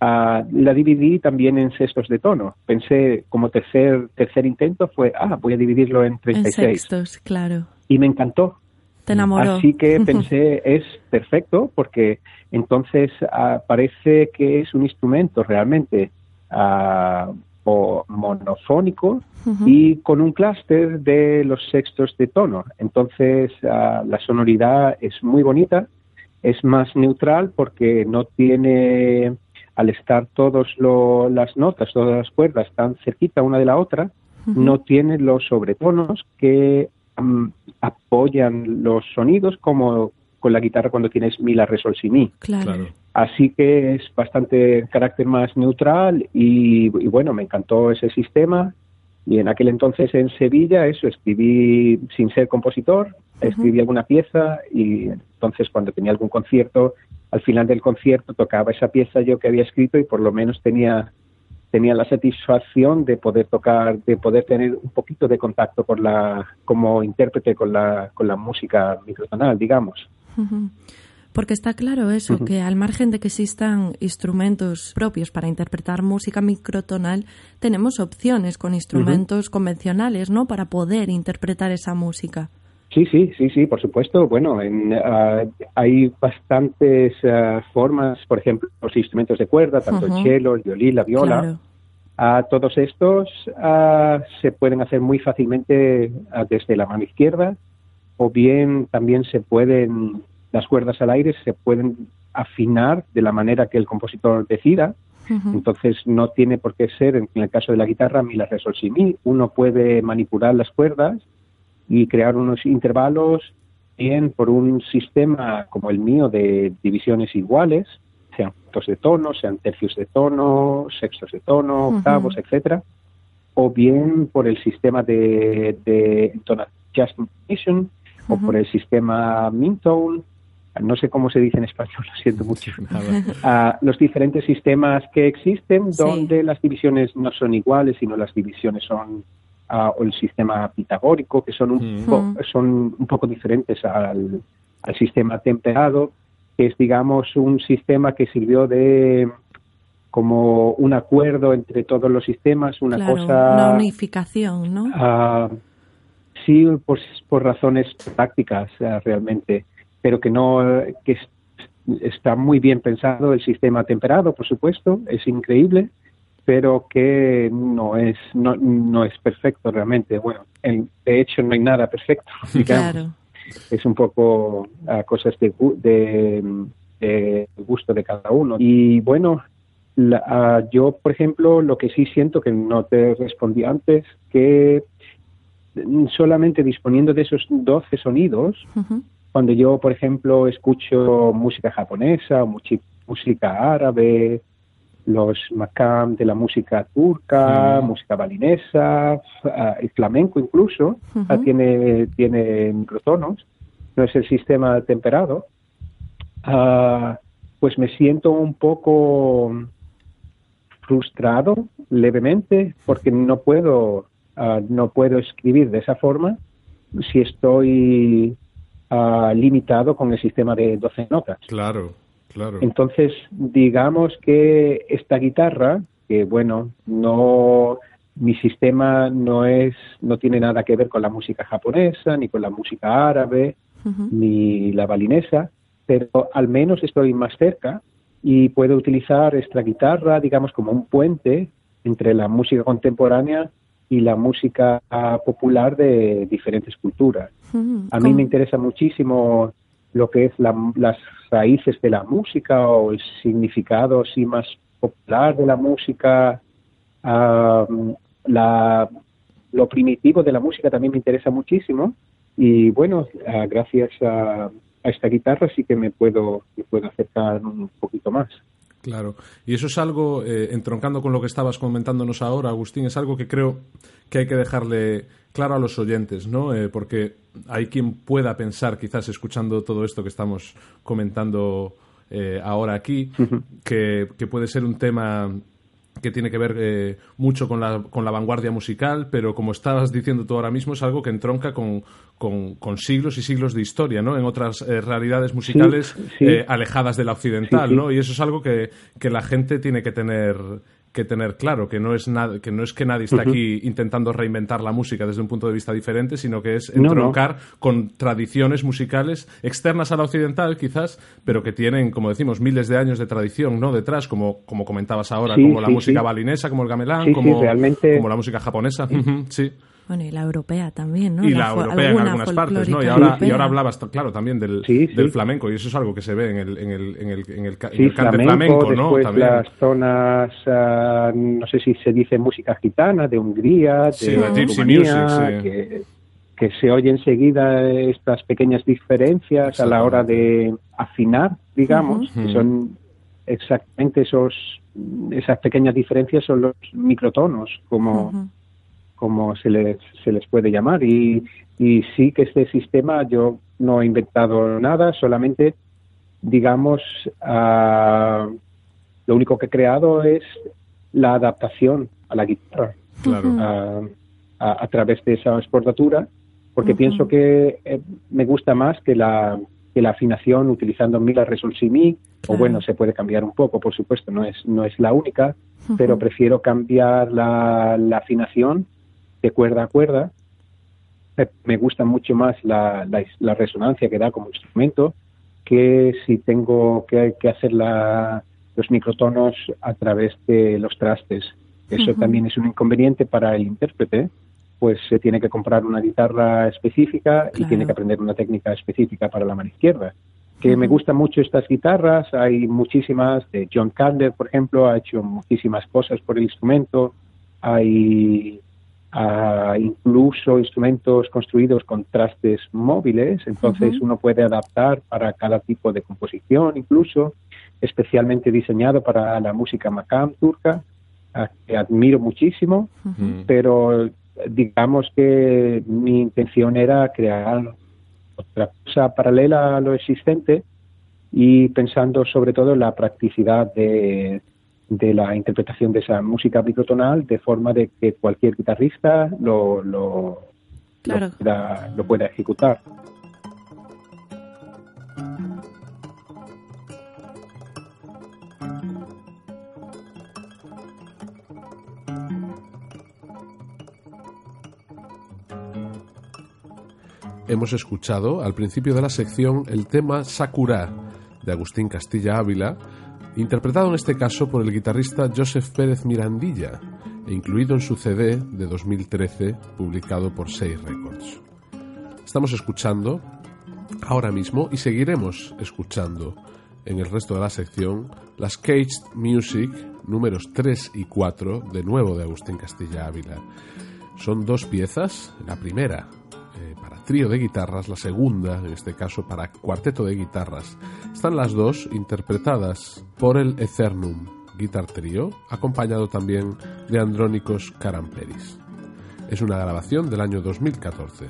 ah, la dividí también en sextos de tono. Pensé, como tercer, tercer intento, fue, ah, voy a dividirlo en En 36. sextos, claro. Y me encantó. Te enamoró. Así que [LAUGHS] pensé, es perfecto, porque entonces ah, parece que es un instrumento realmente ah, o monofónico y con un clúster de los sextos de tono. Entonces ah, la sonoridad es muy bonita, es más neutral porque no tiene, al estar todas las notas, todas las cuerdas tan cerquita una de la otra, no tiene los sobretonos que am, apoyan los sonidos como con la guitarra cuando tienes mi, la, re, sol, si, mi. Claro. Así que es bastante carácter más neutral y, y bueno, me encantó ese sistema. Y en aquel entonces en Sevilla, eso, escribí sin ser compositor, escribí alguna pieza y entonces cuando tenía algún concierto, al final del concierto tocaba esa pieza yo que había escrito y por lo menos tenía tenía la satisfacción de poder tocar, de poder tener un poquito de contacto con la, como intérprete con la, con la música microtonal, digamos. Porque está claro eso, que al margen de que existan instrumentos propios para interpretar música microtonal, tenemos opciones con instrumentos convencionales, ¿no? Para poder interpretar esa música. Sí, sí, sí, sí, por supuesto. Bueno, en, ah, hay bastantes ah, formas, por ejemplo, los instrumentos de cuerda, tanto Ujú. el cello, el violín, la viola. Claro. Todos estos ah, se pueden hacer muy fácilmente desde la mano izquierda o bien también se pueden, las cuerdas al aire se pueden afinar de la manera que el compositor decida. Entonces no tiene por qué ser, en el caso de la guitarra, mi, la, re, sol, si, mi. Uno puede manipular las cuerdas y crear unos intervalos bien por un sistema como el mío de divisiones iguales sean cuartos de tono, sean tercios de tono, sextos de tono, octavos, etcétera, o bien por el sistema de, de Just Intonation, o por el sistema Mintone, no sé cómo se dice en español, [LAUGHS] lo siento mucho. [LAUGHS] Ah, los diferentes sistemas que existen, Sí. donde las divisiones no son iguales, sino las divisiones son ah, o el sistema pitagórico, que son un, Mm. po- son un poco diferentes al, al sistema temperado, que es, digamos, un sistema que sirvió de como un acuerdo entre todos los sistemas, una claro, cosa una unificación, ¿no? Ah, sí, por, por razones prácticas ah, realmente, pero que no que es- está muy bien pensado el sistema temperado, por supuesto, es increíble, pero que no es no, no es perfecto realmente. Bueno, en- de hecho no hay nada perfecto. [LAUGHS] digamos. Claro. Es un poco ah, cosas de, de, de gusto de cada uno. Y bueno, la- ah, yo, por ejemplo, lo que sí siento que no te respondí antes, que solamente disponiendo de esos 12 sonidos, cuando yo, por ejemplo, escucho música japonesa, muchi- música árabe, los makam de la música turca, música balinesa, ah, el flamenco incluso, ah, Ujú. tiene, tiene microtonos, no es el sistema temperado, ah, pues me siento un poco frustrado levemente porque no puedo ah, no puedo escribir de esa forma si estoy ah, limitado con el sistema de 12 notas. Claro, claro. Entonces, digamos que esta guitarra, que bueno, no mi sistema no es no tiene nada que ver con la música japonesa ni con la música árabe ni la balinesa, pero al menos estoy más cerca y puedo utilizar esta guitarra, digamos, como un puente entre la música contemporánea y la música popular de diferentes culturas. A mí ¿Cómo? me interesa muchísimo lo que es la- las raíces de la música o el significado así más popular de la música, ah, la, lo primitivo de la música también me interesa muchísimo y bueno, ah, gracias a, a esta guitarra sí que me puedo, me puedo acercar un poquito más. Claro, y eso es algo, eh, entroncando con lo que estabas comentándonos ahora, Agustín, es algo que creo que hay que dejarle claro a los oyentes, ¿no? Eh, porque hay quien pueda pensar, quizás escuchando todo esto que estamos comentando eh, ahora aquí, que, que puede ser un tema que tiene que ver eh, mucho con la, con la vanguardia musical, pero como estabas diciendo tú ahora mismo, es algo que entronca con, con, con siglos y siglos de historia, ¿no? En otras eh, realidades musicales sí. eh, alejadas de la occidental, sí. ¿no? Y eso es algo que, que la gente tiene que tener que tener claro, que no es nada, que no es que nadie está aquí intentando reinventar la música desde un punto de vista diferente, sino que es No, no. entroncar con tradiciones musicales externas a la occidental, quizás, pero que tienen, como decimos, miles de años de tradición, ¿no? Detrás, como, como comentabas ahora, Sí, como la música balinesa, como el gamelán, como, realmente- como la música japonesa, sí. Bueno, y la europea también, ¿no? y la europea en alguna algunas partes, ¿no? Y ahora, y ahora hablabas, claro, también del, Sí, sí. del flamenco, y eso es algo que se ve en el, en el, en el, en el, ca- en Sí, el cante flamenco, flamenco, ¿no? después También. las zonas, ah, no sé si se dice música gitana, de Hungría, de Sí, la gypsy Rumanía, music, sí. que, que se oye enseguida estas pequeñas diferencias a la hora de afinar, digamos, que son exactamente esos esas pequeñas diferencias son los microtonos, como. Como se les, se les puede llamar. Y, y sí que este sistema yo no he inventado nada, solamente, digamos, ah, lo único que he creado es la adaptación a la guitarra Claro. ah, a, a través de esa exportatura, porque pienso que eh, me gusta más que la, que la afinación utilizando mi, la resol si mi, o Claro. bueno, se puede cambiar un poco, por supuesto, no es, no es la única, pero prefiero cambiar la, la afinación de cuerda a cuerda. Me- gusta mucho más la, la, la resonancia que da como instrumento que si tengo que, que hacer la, los microtonos a través de los trastes. Eso también es un inconveniente para el intérprete, pues se tiene que comprar una guitarra específica y tiene que aprender una técnica específica para la mano izquierda. Que me gustan mucho estas guitarras, hay muchísimas, de John Kander, por ejemplo, ha hecho muchísimas cosas por el instrumento, hay, ah, incluso instrumentos construidos con trastes móviles, entonces uno puede adaptar para cada tipo de composición, incluso especialmente diseñado para la música makam turca, a que admiro muchísimo, pero digamos que mi intención era crear otra cosa paralela a lo existente y pensando sobre todo en la practicidad de, de la interpretación de esa música microtonal de forma de que cualquier guitarrista lo, lo, Claro. lo, pueda, lo pueda ejecutar. Hemos escuchado al principio de la sección el tema Sakura de Agustín Castilla Ávila, interpretado en este caso por el guitarrista Joseph Pérez Mirandilla e incluido en su CD de 2013 publicado por Sei Records. Estamos escuchando ahora mismo y seguiremos escuchando en el resto de la sección las Caged Music números 3 y 4 de nuevo de Agustín Castilla Ávila. Son dos piezas, la primera eh, para trío de guitarras, la segunda, en este caso, para cuarteto de guitarras. Están las dos interpretadas por el Eternum Guitar Trio, acompañado también de Andrónicos Caramperis. Es una grabación del año 2014.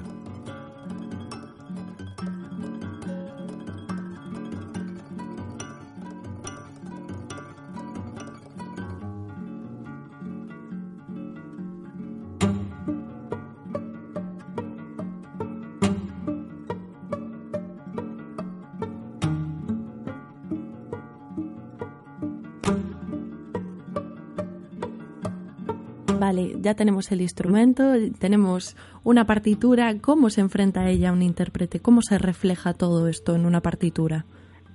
Ya tenemos el instrumento, tenemos una partitura. ¿Cómo se enfrenta a ella un intérprete? ¿Cómo se refleja todo esto en una partitura?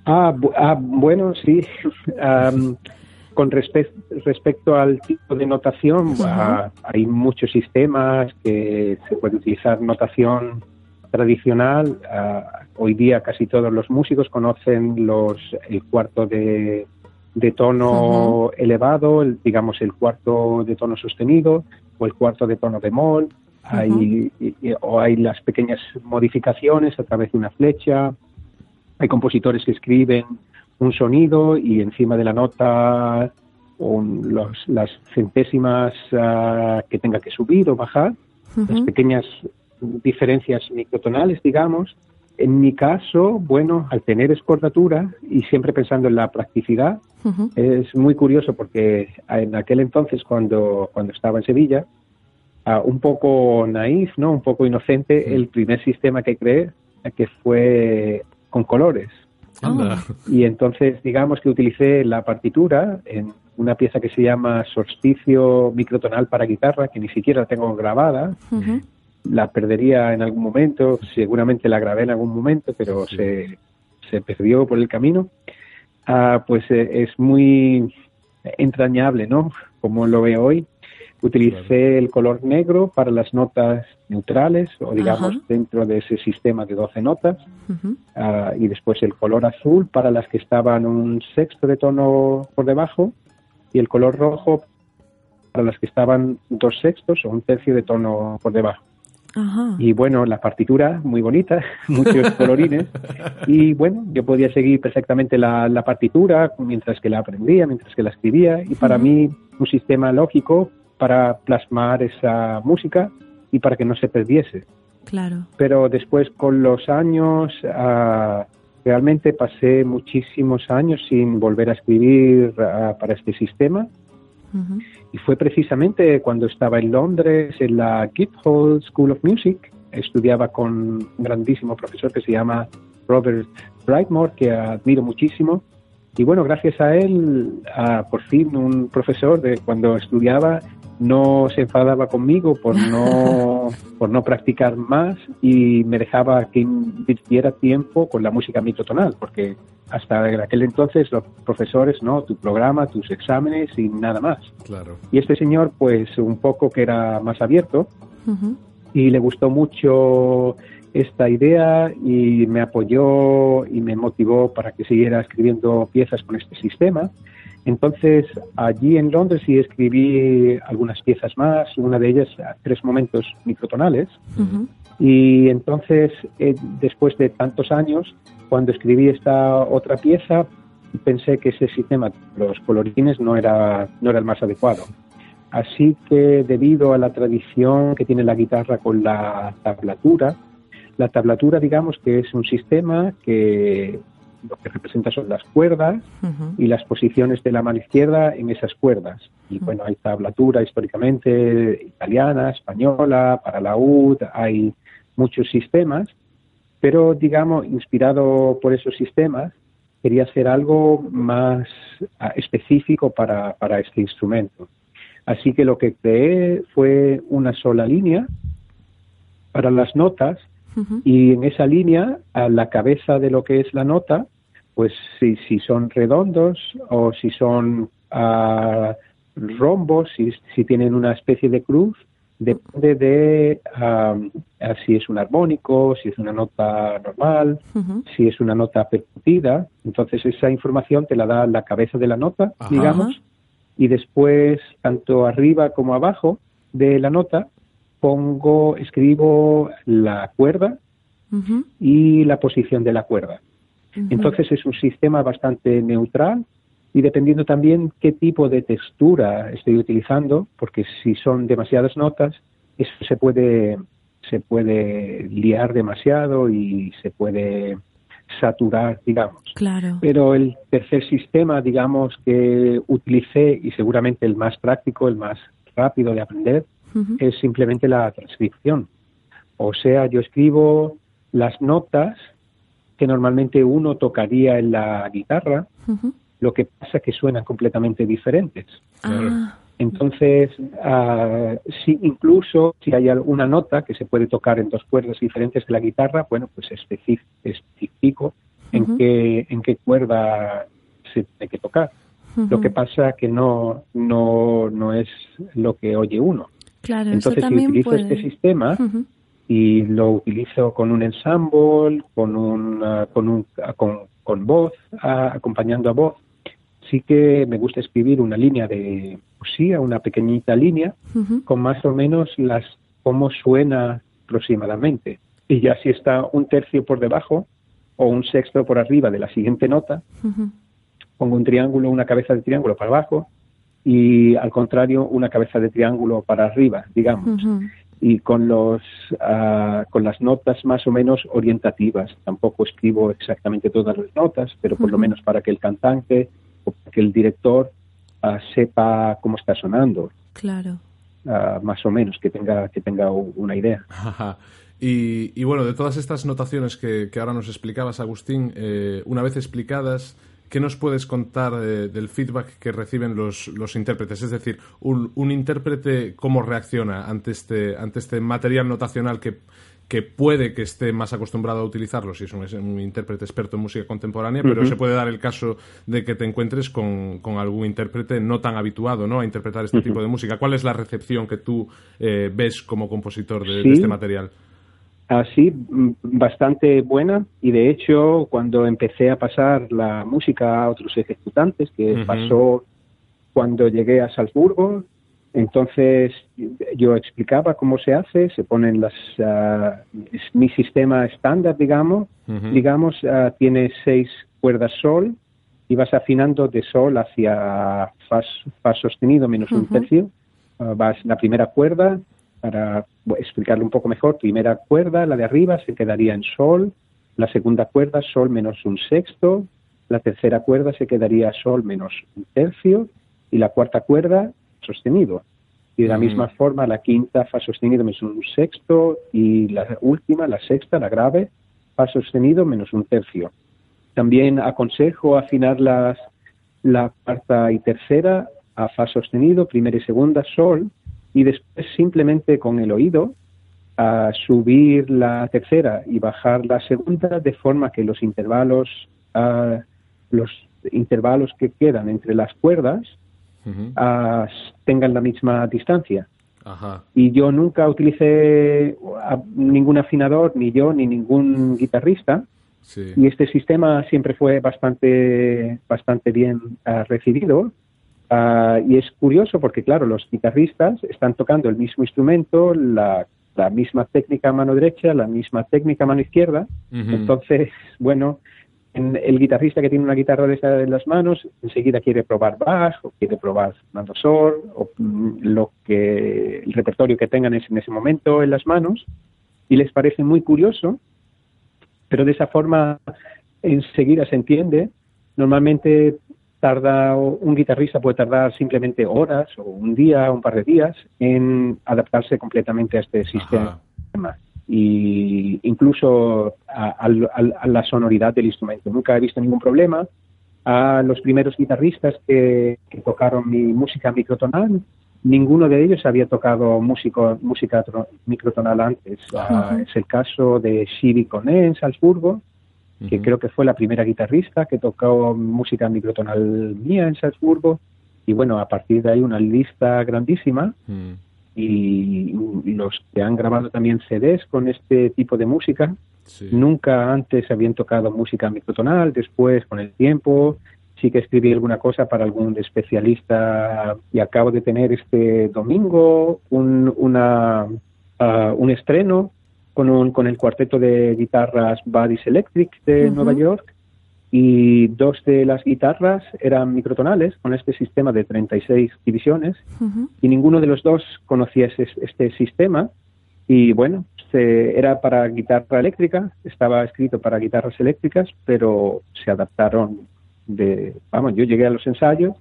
Ah, bu- ah, bueno, sí. [LAUGHS] Con respe- respecto al tipo de notación, ah, hay muchos sistemas que se puede utilizar notación tradicional. Ah, hoy día casi todos los músicos conocen los el cuarto de, de tono elevado, el- digamos el cuarto de tono sostenido o el cuarto de tono bemol. Hay, y- o hay las pequeñas modificaciones a través de una flecha. Hay compositores que escriben un sonido y encima de la nota un- los- las centésimas ah, que tenga que subir o bajar, las pequeñas diferencias microtonales, digamos. En mi caso, bueno, al tener escordatura y siempre pensando en la practicidad, es muy curioso porque en aquel entonces, cuando, cuando estaba en Sevilla, ah, un poco naif, ¿no? Un poco inocente, el primer sistema que creé, que fue con colores. Anda. Y entonces, digamos que utilicé la partitura en una pieza que se llama Solsticio Microtonal para guitarra, que ni siquiera la tengo grabada. La perdería en algún momento, seguramente la grabé en algún momento, pero Sí. se, se perdió por el camino. Ah, pues eh, es muy entrañable, ¿no? Como lo veo hoy. Utilicé el color negro para las notas neutrales, o digamos Ajá. dentro de ese sistema de 12 notas. Ah, y después el color azul para las que estaban un sexto de tono por debajo y el color rojo para las que estaban dos sextos o un tercio de tono por debajo. Ajá. Y bueno, la partitura muy bonita, [LAUGHS] muchos colorines. Y bueno, yo podía seguir perfectamente la, la partitura mientras que la aprendía, mientras que la escribía. Y para mí, un sistema lógico para plasmar esa música y para que no se perdiese Claro. pero después con los años ah, realmente pasé muchísimos años sin volver a escribir ah, para este sistema Y fue precisamente cuando estaba en Londres en la Guildhall School of Music. Estudiaba con un grandísimo profesor que se llama Robert Brightmore que admiro muchísimo. Y bueno gracias a él ah, por fin un profesor de cuando estudiaba no se enfadaba conmigo por no [LAUGHS] por no practicar más y me dejaba que invirtiera tiempo con la música microtonal porque hasta aquel entonces los profesores no tu programa tus exámenes y nada más. Claro. y este señor, pues un poco que era más abierto y le gustó mucho esta idea y me apoyó y me motivó para que siguiera escribiendo piezas con este sistema. Entonces, allí en Londres sí escribí algunas piezas más, una de ellas a tres momentos microtonales. Y entonces, eh, después de tantos años, cuando escribí esta otra pieza, pensé que ese sistema, los colorines, no era, no era el más adecuado. Así que debido a la tradición que tiene la guitarra con la tablatura, la tablatura digamos que es un sistema que lo que representa son las cuerdas y las posiciones de la mano izquierda en esas cuerdas. Y bueno, hay tablatura históricamente italiana, española, para la UD, hay muchos sistemas, pero digamos, inspirado por esos sistemas, quería hacer algo más ah, específico para, para este instrumento. Así que lo que creé fue una sola línea para las notas y en esa línea, a la cabeza de lo que es la nota, pues si, si son redondos o si son ah, rombos, si, si tienen una especie de cruz, depende de ah, si es un armónico, si es una nota normal, si es una nota percutida. Entonces esa información te la da la cabeza de la nota, digamos, y después tanto arriba como abajo de la nota pongo, escribo la cuerda y la posición de la cuerda. Entonces es un sistema bastante neutral y dependiendo también qué tipo de textura estoy utilizando, porque si son demasiadas notas, eso se puede, se puede liar demasiado y se puede saturar, digamos. Claro. Pero el tercer sistema, digamos, que utilicé y seguramente el más práctico, el más rápido de aprender, es simplemente la transcripción. O sea, yo escribo las notas que normalmente uno tocaría en la guitarra, lo que pasa es que suenan completamente diferentes. Ah. Entonces, ah, si incluso si hay alguna nota que se puede tocar en dos cuerdas diferentes de la guitarra, bueno, pues especifico en qué en qué cuerda se tiene que tocar. Lo que pasa que no no no es lo que oye uno. Claro, Entonces, eso también si utilizo puede. este sistema y lo utilizo con un ensemble, con un, ah, con, un ah, con, con voz, ah, acompañando a voz, sí que me gusta escribir una línea de poesía, una pequeñita línea, con más o menos las cómo suena aproximadamente. Y ya si está un tercio por debajo o un sexto por arriba de la siguiente nota, pongo un triángulo, una cabeza de triángulo para abajo y al contrario una cabeza de triángulo para arriba, digamos. Y con los ah, con las notas más o menos orientativas. Tampoco escribo exactamente todas las notas, pero por lo menos para que el cantante o para que el director ah, sepa cómo está sonando, Claro. ah, más o menos, que tenga que tenga una idea. Ajá. Y, y bueno, de todas estas notaciones que, que ahora nos explicabas, Agustín, eh, una vez explicadas, ¿qué nos puedes contar eh, del feedback que reciben los, los intérpretes? Es decir, un, un intérprete, ¿cómo reacciona ante este, ante este material notacional que, que puede que esté más acostumbrado a utilizarlo si es un, es un intérprete experto en música contemporánea, pero se puede dar el caso de que te encuentres con, con algún intérprete no tan habituado ¿no? a interpretar este tipo de música. ¿Cuál es la recepción que tú eh, ves como compositor de- este material? Así, mm, bastante buena. Y de hecho cuando empecé a pasar la música a otros ejecutantes, que pasó cuando llegué a Salzburgo, entonces yo explicaba cómo se hace, se ponen las, es mi sistema estándar, digamos, digamos, ah, tiene seis cuerdas sol y vas afinando de sol hacia fa, fa sostenido menos un tercio, Ah, vas la primera cuerda, para explicarlo un poco mejor, primera cuerda, la de arriba se quedaría en sol, la segunda cuerda sol menos un sexto, la tercera cuerda se quedaría sol menos un tercio y la cuarta cuerda sostenido. Y de la misma forma la quinta fa sostenido menos un sexto y la última, la sexta, la grave, fa sostenido menos un tercio. También aconsejo afinar las, la cuarta y tercera a fa sostenido, primera y segunda sol, y después simplemente con el oído a subir la tercera y bajar la segunda de forma que los intervalos ah, los intervalos que quedan entre las cuerdas ah, tengan la misma distancia. Ajá. Y yo nunca utilicé ningún afinador, ni yo, ni ningún guitarrista. Sí. Y este sistema siempre fue bastante, bastante bien ah, recibido. Ah, y es curioso porque, claro, los guitarristas están tocando el mismo instrumento, la, la misma técnica a mano derecha, la misma técnica a mano izquierda. Entonces, bueno, en- el guitarrista que tiene una guitarra de en las manos enseguida quiere probar bass o quiere probar Fernando Sol o mm, lo que el repertorio que tengan es en ese momento en las manos y les parece muy curioso, pero de esa forma enseguida se entiende. Normalmente tarda un guitarrista puede tardar simplemente horas o un día, un par de días en adaptarse completamente a este sistema Ajá. y incluso a, la sonoridad del instrumento. Nunca he visto ningún problema. A los primeros guitarristas que, que tocaron mi música microtonal, ninguno de ellos había tocado músico, música microtonal antes. Ah, es el caso de Shivi Koné en Salzburgo, que creo que fue la primera guitarrista que tocó música microtonal mía en Salzburgo. Y bueno, a partir de ahí una lista grandísima Mm. y los que han grabado también CDs con este tipo de música Sí. nunca antes habían tocado música microtonal, después con el tiempo sí que escribí alguna cosa para algún especialista y acabo de tener este domingo un, una, ah, un estreno con, un, con el cuarteto de guitarras Buddies Electric de. Nueva York y dos de las guitarras eran microtonales con este sistema de 36 divisiones Ujú. y ninguno de los dos conocía ese- este sistema y bueno se- era para guitarra eléctrica estaba escrito para guitarras eléctricas pero se adaptaron de vamos yo llegué a los ensayos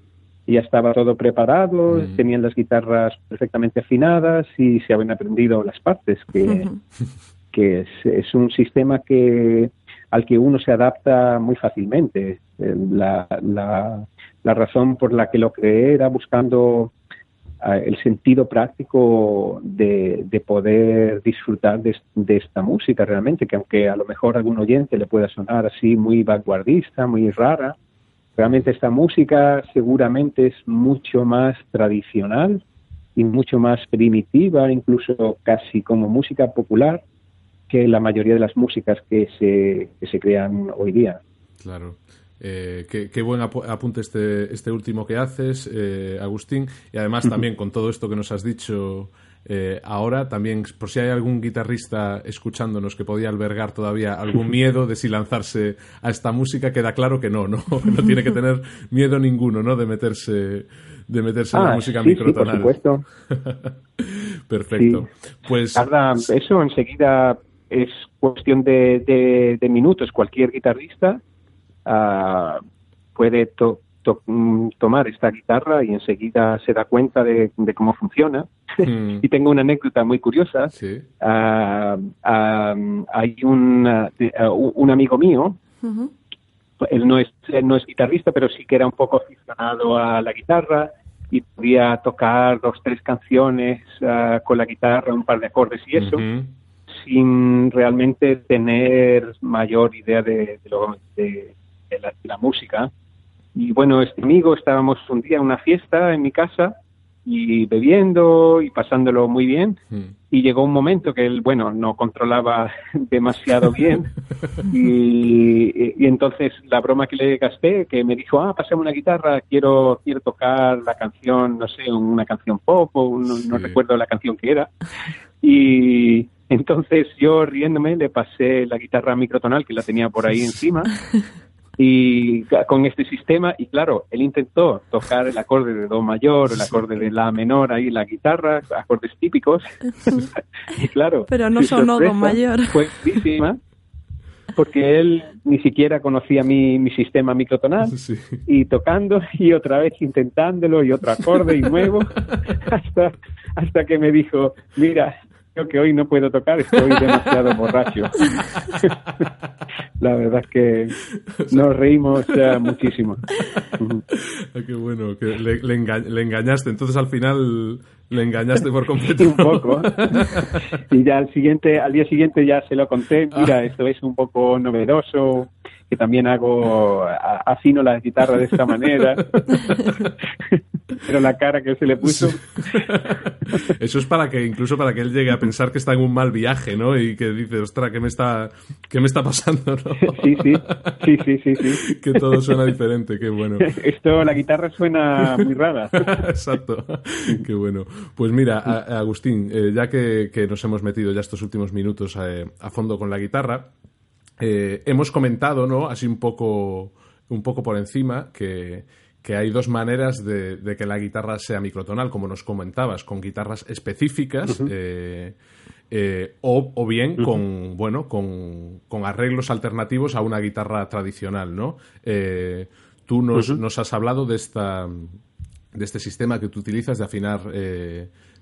ya estaba todo preparado Mm. tenían las guitarras perfectamente afinadas y se habían aprendido las partes que [LAUGHS] que es, es un sistema que al que uno se adapta muy fácilmente. Eh, La, la, la razón por la que lo creé era buscando eh, el sentido práctico de, de poder disfrutar de, de esta música realmente, que aunque a lo mejor a algún oyente le pueda sonar así muy vanguardista, muy rara, realmente esta música seguramente es mucho más tradicional y mucho más primitiva, incluso casi como música popular, que la mayoría de las músicas que se, que se crean hoy día. Claro. Eh, qué, qué buen apu- apunte este, este último que haces, eh, Agustín. Y además también con todo esto que nos has dicho eh, ahora, también por si hay algún guitarrista escuchándonos que podía albergar todavía algún [LAUGHS] miedo de si lanzarse a esta música, queda claro que no, no, [LAUGHS] no tiene que tener miedo ninguno, ¿no? De meterse, de meterse en la música Ah, sí, sí, por microtonal. supuesto. [LAUGHS] Perfecto. Pues Tarda, eso enseguida es cuestión de, de- de minutos. Cualquier guitarrista ah, puede to- to- mm, tomar esta guitarra y enseguida se da cuenta de, de cómo funciona. Mm. [LAUGHS] y tengo una anécdota muy curiosa. sí. Ah, ah, hay un, ah, un amigo mío él no es, él no es guitarrista, pero sí que era un poco aficionado a la guitarra y podía tocar dos, tres canciones con la guitarra, un par de acordes y eso, sin realmente tener mayor idea de, de lo- de- de la, de la música. Y bueno, este amigo estábamos un día en una fiesta en mi casa y bebiendo y pasándolo muy bien Mm. y llegó un momento que él, bueno, no controlaba [LAUGHS] demasiado [LAUGHS] bien y, y entonces la broma que le gasté, que me dijo, ah, pásame una guitarra, quiero quiero tocar la canción, no sé, una canción pop o un- no, recuerdo la canción que era. Y entonces yo riéndome le pasé la guitarra microtonal que la tenía por ahí [LAUGHS] encima y con este sistema y claro, él intentó tocar el acorde de do mayor, el acorde de la menor ahí la guitarra, acordes típicos [LAUGHS] y claro, Pero no sonó do mayor. Fue grandísima, porque él ni siquiera conocía mi, mi sistema microtonal [LAUGHS] Sí. y tocando y otra vez intentándolo y otro acorde y nuevo [LAUGHS] hasta hasta que me dijo, mira, creo que hoy no puedo tocar, estoy demasiado borracho. [LAUGHS] La verdad es que nos reímos muchísimo. Ah, qué bueno, que le, le enga- le engañaste. Entonces al final le engañaste por completo. un poco. Y ya al siguiente, al día siguiente ya se lo conté, mira, esto es un poco novedoso que también hago, afino la guitarra de esta manera. Pero la cara que se le puso, [LAUGHS] Eso es para que, incluso para que él llegue a pensar que está en un mal viaje, ¿no? Y que dice, ostras, ¿qué me está, qué me está pasando, no? [LAUGHS] sí, sí, sí, sí, sí, sí. [LAUGHS] que todo suena diferente, qué bueno. Esto, la guitarra suena muy rara. Exacto, qué bueno. Pues mira, Agustín, eh, ya que, que nos hemos metido ya estos últimos minutos eh, a fondo con la guitarra, eh, hemos comentado, ¿no? Así un poco, un poco por encima, que, que hay dos maneras de, de que la guitarra sea microtonal, como nos comentabas, con guitarras específicas. eh, eh, o, o bien con bueno con, con arreglos alternativos a una guitarra tradicional, ¿no? Eh, tú nos, nos has hablado de esta de este sistema que tú utilizas de afinar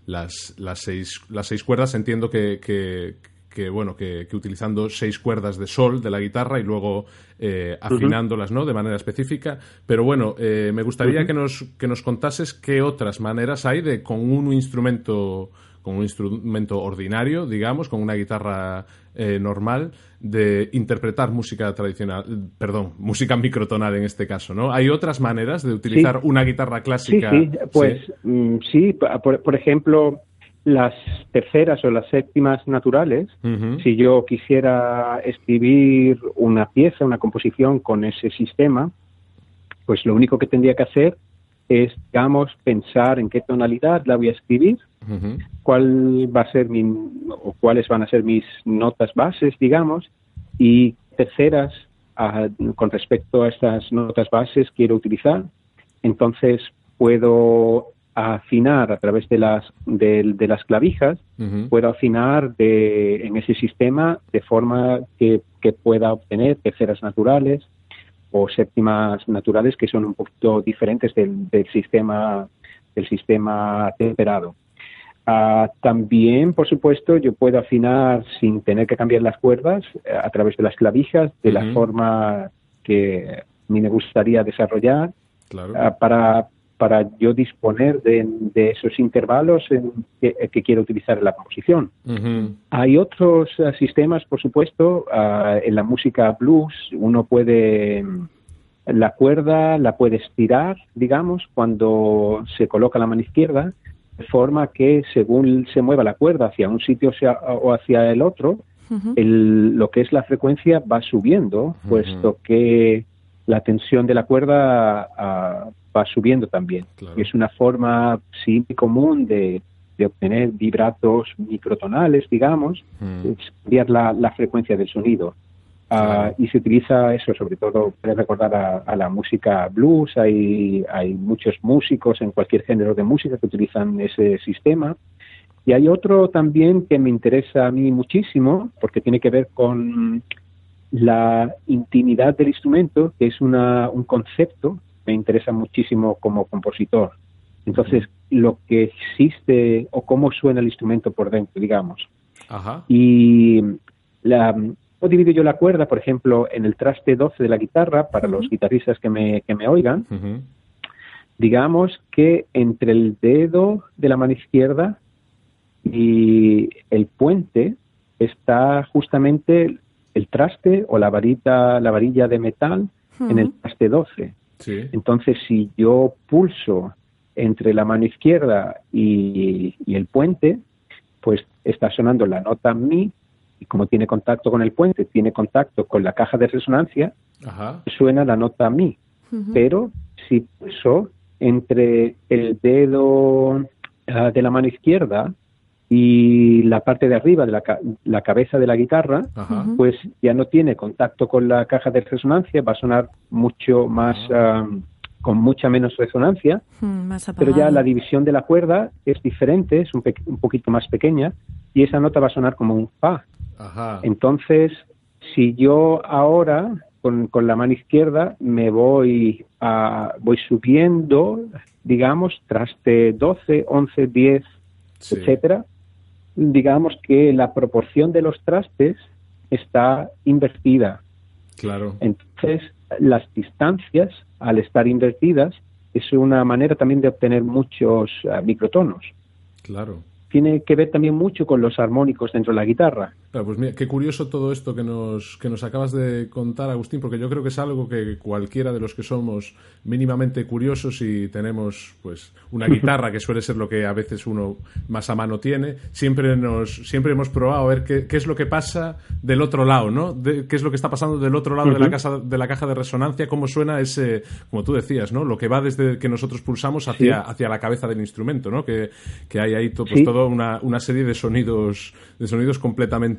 las, las, seis, las seis cuerdas. Entiendo que, que, que, bueno, que, que utilizando seis cuerdas de sol de la guitarra y luego eh, afinándolas ¿no? de manera específica. Pero bueno, eh, me gustaría que, nos, que nos contases qué otras maneras hay de con un instrumento con un instrumento ordinario, digamos, con una guitarra eh, normal, de interpretar música tradicional, perdón, música microtonal en este caso, ¿no? Hay otras maneras de utilizar una guitarra clásica. sí, pues Sí. mm, sí, por, por ejemplo, las terceras o las séptimas naturales, si yo quisiera escribir una pieza, una composición con ese sistema, pues lo único que tendría que hacer es, digamos, pensar en qué tonalidad la voy a escribir, cuál va a ser mi, o cuáles van a ser mis notas bases, digamos, y terceras con respecto a estas notas bases quiero utilizar. Entonces puedo afinar a través de las de, de las clavijas, Ujú. puedo afinar de, en ese sistema de forma que, que pueda obtener terceras naturales o séptimas naturales que son un poquito diferentes del, del sistema del sistema temperado. Ah, también, por supuesto, yo puedo afinar sin tener que cambiar las cuerdas eh, a través de las clavijas de la Ujú. forma que a mí me gustaría desarrollar Claro. ah, para, para yo disponer de, de esos intervalos en- que, que quiero utilizar en la composición. Hay otros eh, sistemas, por supuesto, ah, en la música blues uno puede la cuerda la puede estirar, digamos, cuando se coloca la mano izquierda, de forma que según se mueva la cuerda hacia un sitio sea- o hacia el otro, el- lo que es la frecuencia va subiendo, puesto que la tensión de la cuerda ah, va subiendo también. Claro. Y es una forma sí común de, de obtener vibratos microtonales, digamos, Mm. es cambiar la, la frecuencia del sonido. Claro. y se utiliza eso, sobre todo, para recordar a, a la música blues. Hay, hay muchos músicos en cualquier género de música que utilizan ese sistema. Y hay otro también que me interesa a mí muchísimo, porque tiene que ver con la intimidad del instrumento, que es una, un concepto me interesa muchísimo como compositor. Entonces, lo que existe o cómo suena el instrumento por dentro, digamos. Ajá. Y la, ¿cómo divido yo la cuerda? Por ejemplo, en el traste 12 de la guitarra, para los guitarristas que me, que me oigan, digamos que entre el dedo de la mano izquierda y el puente está justamente el traste o la varita, la varilla de metal en el traste 12. Sí. Entonces, si yo pulso entre la mano izquierda y, y el puente, pues está sonando la nota mi y como tiene contacto con el puente, tiene contacto con la caja de resonancia, Ajá. suena la nota mi. Pero si pulso entre el dedo ah, de la mano izquierda y la parte de arriba de la, ca- la cabeza de la guitarra, Ajá. Pues ya no tiene contacto con la caja de resonancia, va a sonar mucho más, ah, con mucha menos resonancia, Mm, Más pero ya la división de la cuerda es diferente, es un, pe- un poquito más pequeña, y esa nota va a sonar como un fa. Ajá. Entonces, si yo ahora con, con la mano izquierda me voy a, voy subiendo, digamos, traste 12, 11, 10, Sí. etcétera, digamos que la proporción de los trastes está invertida. Claro. Entonces, las distancias, al estar invertidas, es una manera también de obtener muchos ah, microtonos. Claro. Tiene que ver también mucho con los armónicos dentro de la guitarra. Claro, pues mira, qué curioso todo esto que nos, que nos acabas de contar, Agustín, porque yo creo que es algo que cualquiera de los que somos mínimamente curiosos y tenemos pues una [LAUGHS] guitarra, que suele ser lo que a veces uno más a mano tiene, siempre nos siempre hemos probado a ver qué, qué es lo que pasa del otro lado, ¿no? De- qué es lo que está pasando del otro lado de, la casa, de la caja de resonancia, cómo suena ese, como tú decías, ¿no? Lo que va desde que nosotros pulsamos hacia, hacia la cabeza del instrumento, ¿no? Que, que hay ahí to- pues, Sí. toda una, una serie de sonidos, de sonidos completamente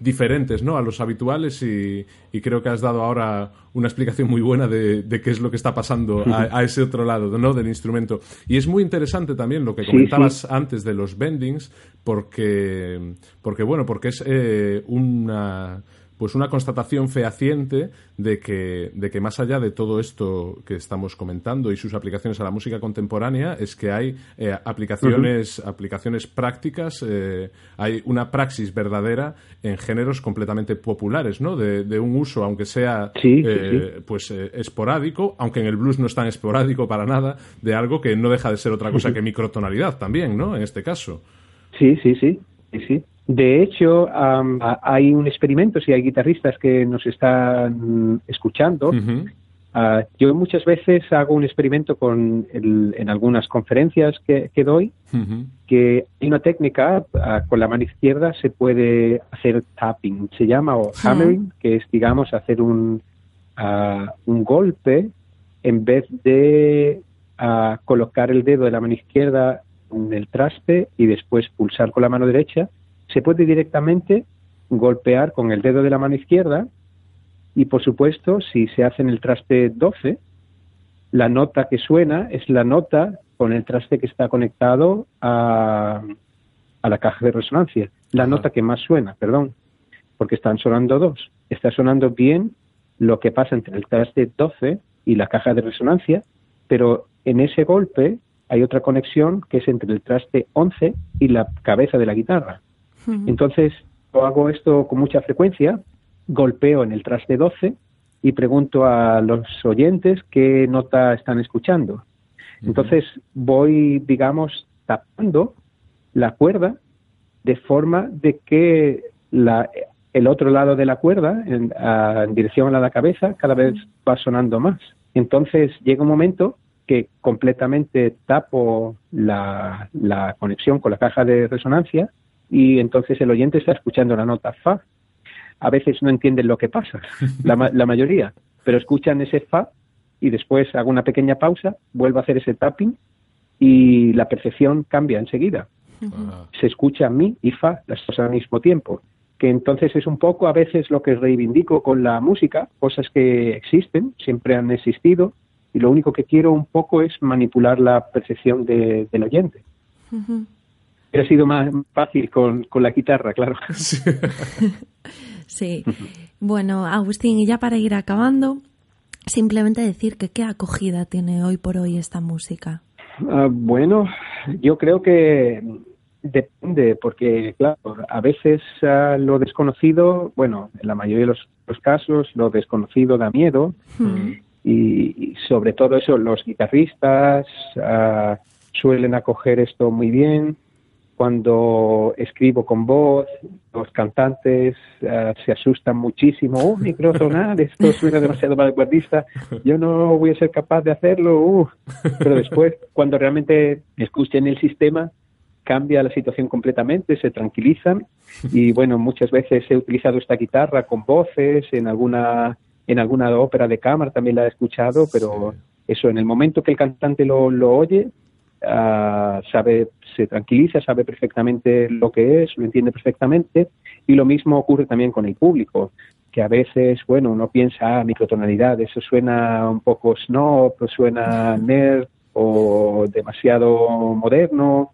diferentes, ¿no? A los habituales y, y creo que has dado ahora una explicación muy buena de, de qué es lo que está pasando a, a ese otro lado, ¿no? Del instrumento. Y es muy interesante también lo que Sí, comentabas sí. antes de los bendings, porque, porque bueno, porque es eh, una pues una constatación fehaciente de que, de que más allá de todo esto que estamos comentando y sus aplicaciones a la música contemporánea, es que hay eh, aplicaciones, aplicaciones prácticas, eh, hay una praxis verdadera en géneros completamente populares, ¿no? De, de un uso, aunque sea Sí, sí, eh, pues eh, esporádico, aunque en el blues no es tan esporádico para nada, de algo que no deja de ser otra cosa que microtonalidad también, ¿no? En este caso. Sí, sí, sí, sí, sí. De hecho, a- hay un experimento, si hay guitarristas que nos están escuchando, ah, yo muchas veces hago un experimento con el- en algunas conferencias que, que doy, que hay una técnica, ah, con la mano izquierda se puede hacer tapping, se llama, o hammering, que es, digamos, hacer un, ah, un golpe en vez de colocar el dedo de la mano izquierda en el traste y después pulsar con la mano derecha, se puede directamente golpear con el dedo de la mano izquierda y, por supuesto, si se hace en el traste 12, la nota que suena es la nota con el traste que está conectado a, a la caja de resonancia. La Ajá. nota que más suena, perdón, porque están sonando dos. Está sonando bien lo que pasa entre el traste 12 y la caja de resonancia, pero en ese golpe hay otra conexión que es entre el traste 11 y la cabeza de la guitarra. Entonces, yo hago esto con mucha frecuencia, golpeo en el traste 12 y pregunto a los oyentes qué nota están escuchando. Entonces, voy, digamos, tapando la cuerda de forma de que la, el otro lado de la cuerda, en, a- en dirección a la cabeza, cada vez va sonando más. Entonces, llega un momento que completamente tapo la, la conexión con la caja de resonancia y entonces el oyente está escuchando la nota fa. A veces no entienden lo que pasa, la, ma- la mayoría, pero escuchan ese fa y después hago una pequeña pausa, vuelvo a hacer ese tapping y la percepción cambia enseguida. Se escucha mi y fa las cosas al mismo tiempo. Que entonces es un poco a veces lo que reivindico con la música, cosas que existen, siempre han existido, y lo único que quiero un poco es manipular la percepción de- del oyente. Hubiera sido más fácil con, con la guitarra, claro. [LAUGHS] [LAUGHS] Sí. Bueno, Agustín, y ya para ir acabando, simplemente decir que qué acogida tiene hoy por hoy esta música. Ah, bueno, yo creo que depende, porque claro, a veces ah, lo desconocido, bueno, en la mayoría de los, los casos, lo desconocido da miedo y, y sobre todo eso, los guitarristas ah, suelen acoger esto muy bien. Cuando escribo con voz, los cantantes ah, se asustan muchísimo. ¡Oh, microtonal! Esto suena demasiado vanguardista. Yo no voy a ser capaz de hacerlo. uh". Pero después, cuando realmente escuchen el sistema, cambia la situación completamente, se tranquilizan. Y bueno, muchas veces he utilizado esta guitarra con voces en alguna en alguna ópera de cámara también la he escuchado, pero eso en el momento que el cantante lo, lo oye, ah, sabe, se tranquiliza, sabe perfectamente lo que es, lo entiende perfectamente, y lo mismo ocurre también con el público, que a veces, bueno, uno piensa, ah, microtonalidad, eso suena un poco snob, suena [LAUGHS] nerd, o demasiado moderno,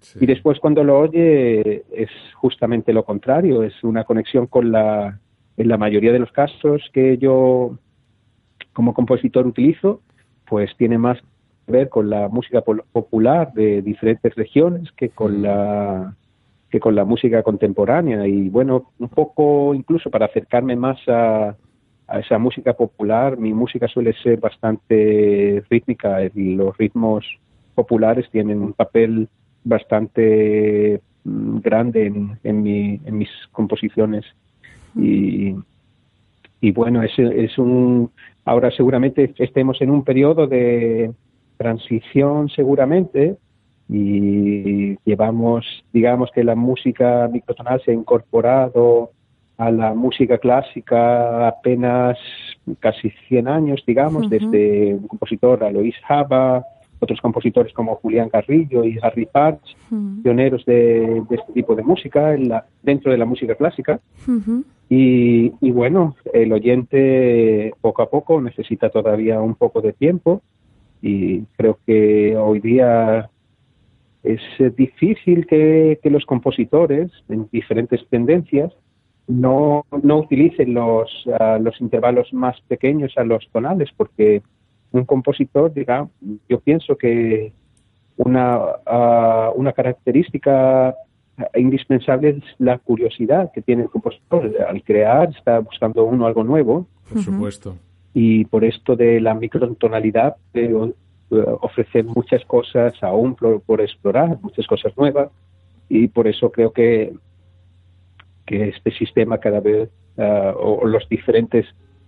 Sí. y después cuando lo oye es justamente lo contrario, es una conexión con la, en la mayoría de los casos que yo como compositor utilizo, pues tiene más ver con la música popular de diferentes regiones que con la que con la música contemporánea y bueno, un poco incluso para acercarme más a, a esa música popular, mi música suele ser bastante rítmica y los ritmos populares tienen un papel bastante mm, grande en, en, mi, en mis composiciones. Y, y bueno, es, es un. Ahora seguramente estemos en un periodo de transición, seguramente, y llevamos, digamos que la música microtonal se ha incorporado a la música clásica apenas casi 100 años, digamos, desde un compositor, Alois Haba, otros compositores como Julián Carrillo y Harry Parch, pioneros de, este tipo de música en la, dentro de la música clásica. y, y, bueno, el oyente poco a poco necesita todavía un poco de tiempo y creo que hoy día es difícil que, que los compositores en diferentes tendencias no, no utilicen los, uh, los intervalos más pequeños a los tonales, porque un compositor, digamos, yo pienso que una, uh, una característica indispensable es la curiosidad que tiene el compositor. Al crear está buscando uno algo nuevo. Por supuesto. Y por esto de la microtonalidad, eh, ofrecer muchas cosas aún por, por explorar, muchas cosas nuevas. Y por eso creo que que este sistema cada vez, uh, o los diferentes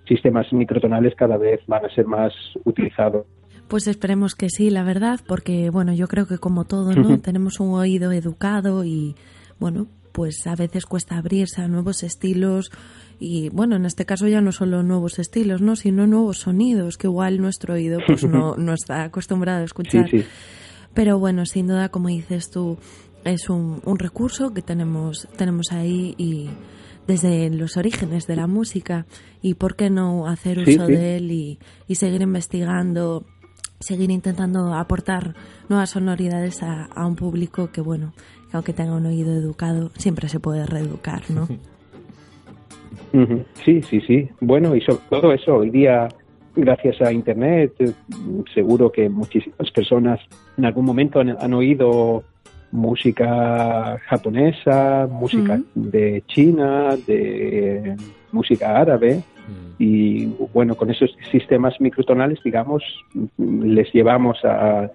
sistemas microtonales cada vez van a ser más utilizados. Pues esperemos que sí, la verdad, porque bueno, yo creo que como todo, ¿no? Tenemos un oído educado y bueno, pues a veces cuesta abrirse a nuevos estilos y bueno, en este caso ya no solo nuevos estilos, ¿no? Sino nuevos sonidos que igual nuestro oído pues no, [LAUGHS] no está acostumbrado a escuchar. Sí, sí. Pero bueno, sin duda, como dices tú, es un, un recurso que tenemos, tenemos ahí y desde los orígenes de la música y por qué no hacer uso Sí, de él y, y seguir investigando, seguir intentando aportar nuevas sonoridades a, a un público que bueno, que aunque tenga un oído educado, siempre se puede reeducar, ¿no? [LAUGHS] Sí, sí, sí. Bueno, y sobre todo eso, hoy día, gracias a Internet, eh, seguro que muchísimas personas en algún momento han, han oído música japonesa, música de China, de música árabe. Y bueno, con esos sistemas microtonales, digamos, les llevamos a,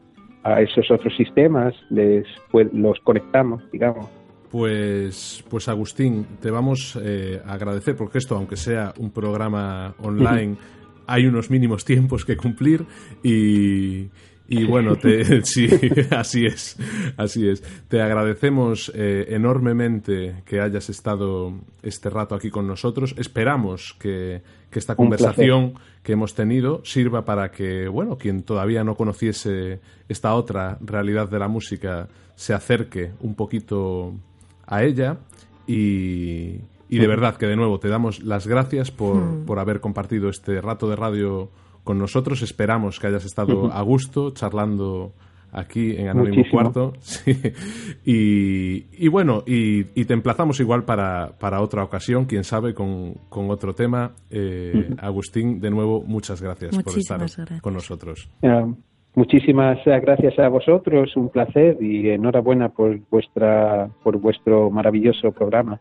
a esos otros sistemas, les pues, los conectamos, digamos. Pues, pues Agustín, te vamos eh, a agradecer porque esto, aunque sea un programa online, [LAUGHS] hay unos mínimos tiempos que cumplir y, y bueno, te, [LAUGHS] [LAUGHS] sí, así es, así es. Te agradecemos eh, enormemente que hayas estado este rato aquí con nosotros. Esperamos que, que esta conversación que hemos tenido sirva para que, bueno, quien todavía no conociese esta otra realidad de la música se acerque un poquito a ella y, y de verdad que de nuevo te damos las gracias por, Mm. por haber compartido este rato de radio con nosotros. Esperamos que hayas estado a gusto charlando aquí en Anónimo Muchísimo. Cuarto. [LAUGHS] Sí. Y, y bueno, y, y te emplazamos igual para, para otra ocasión, quién sabe, con, con otro tema. Eh, Agustín, de nuevo, muchas gracias por estar gracias. con nosotros. Eh, muchísimas gracias a vosotros, un placer y enhorabuena por vuestra por vuestro maravilloso programa.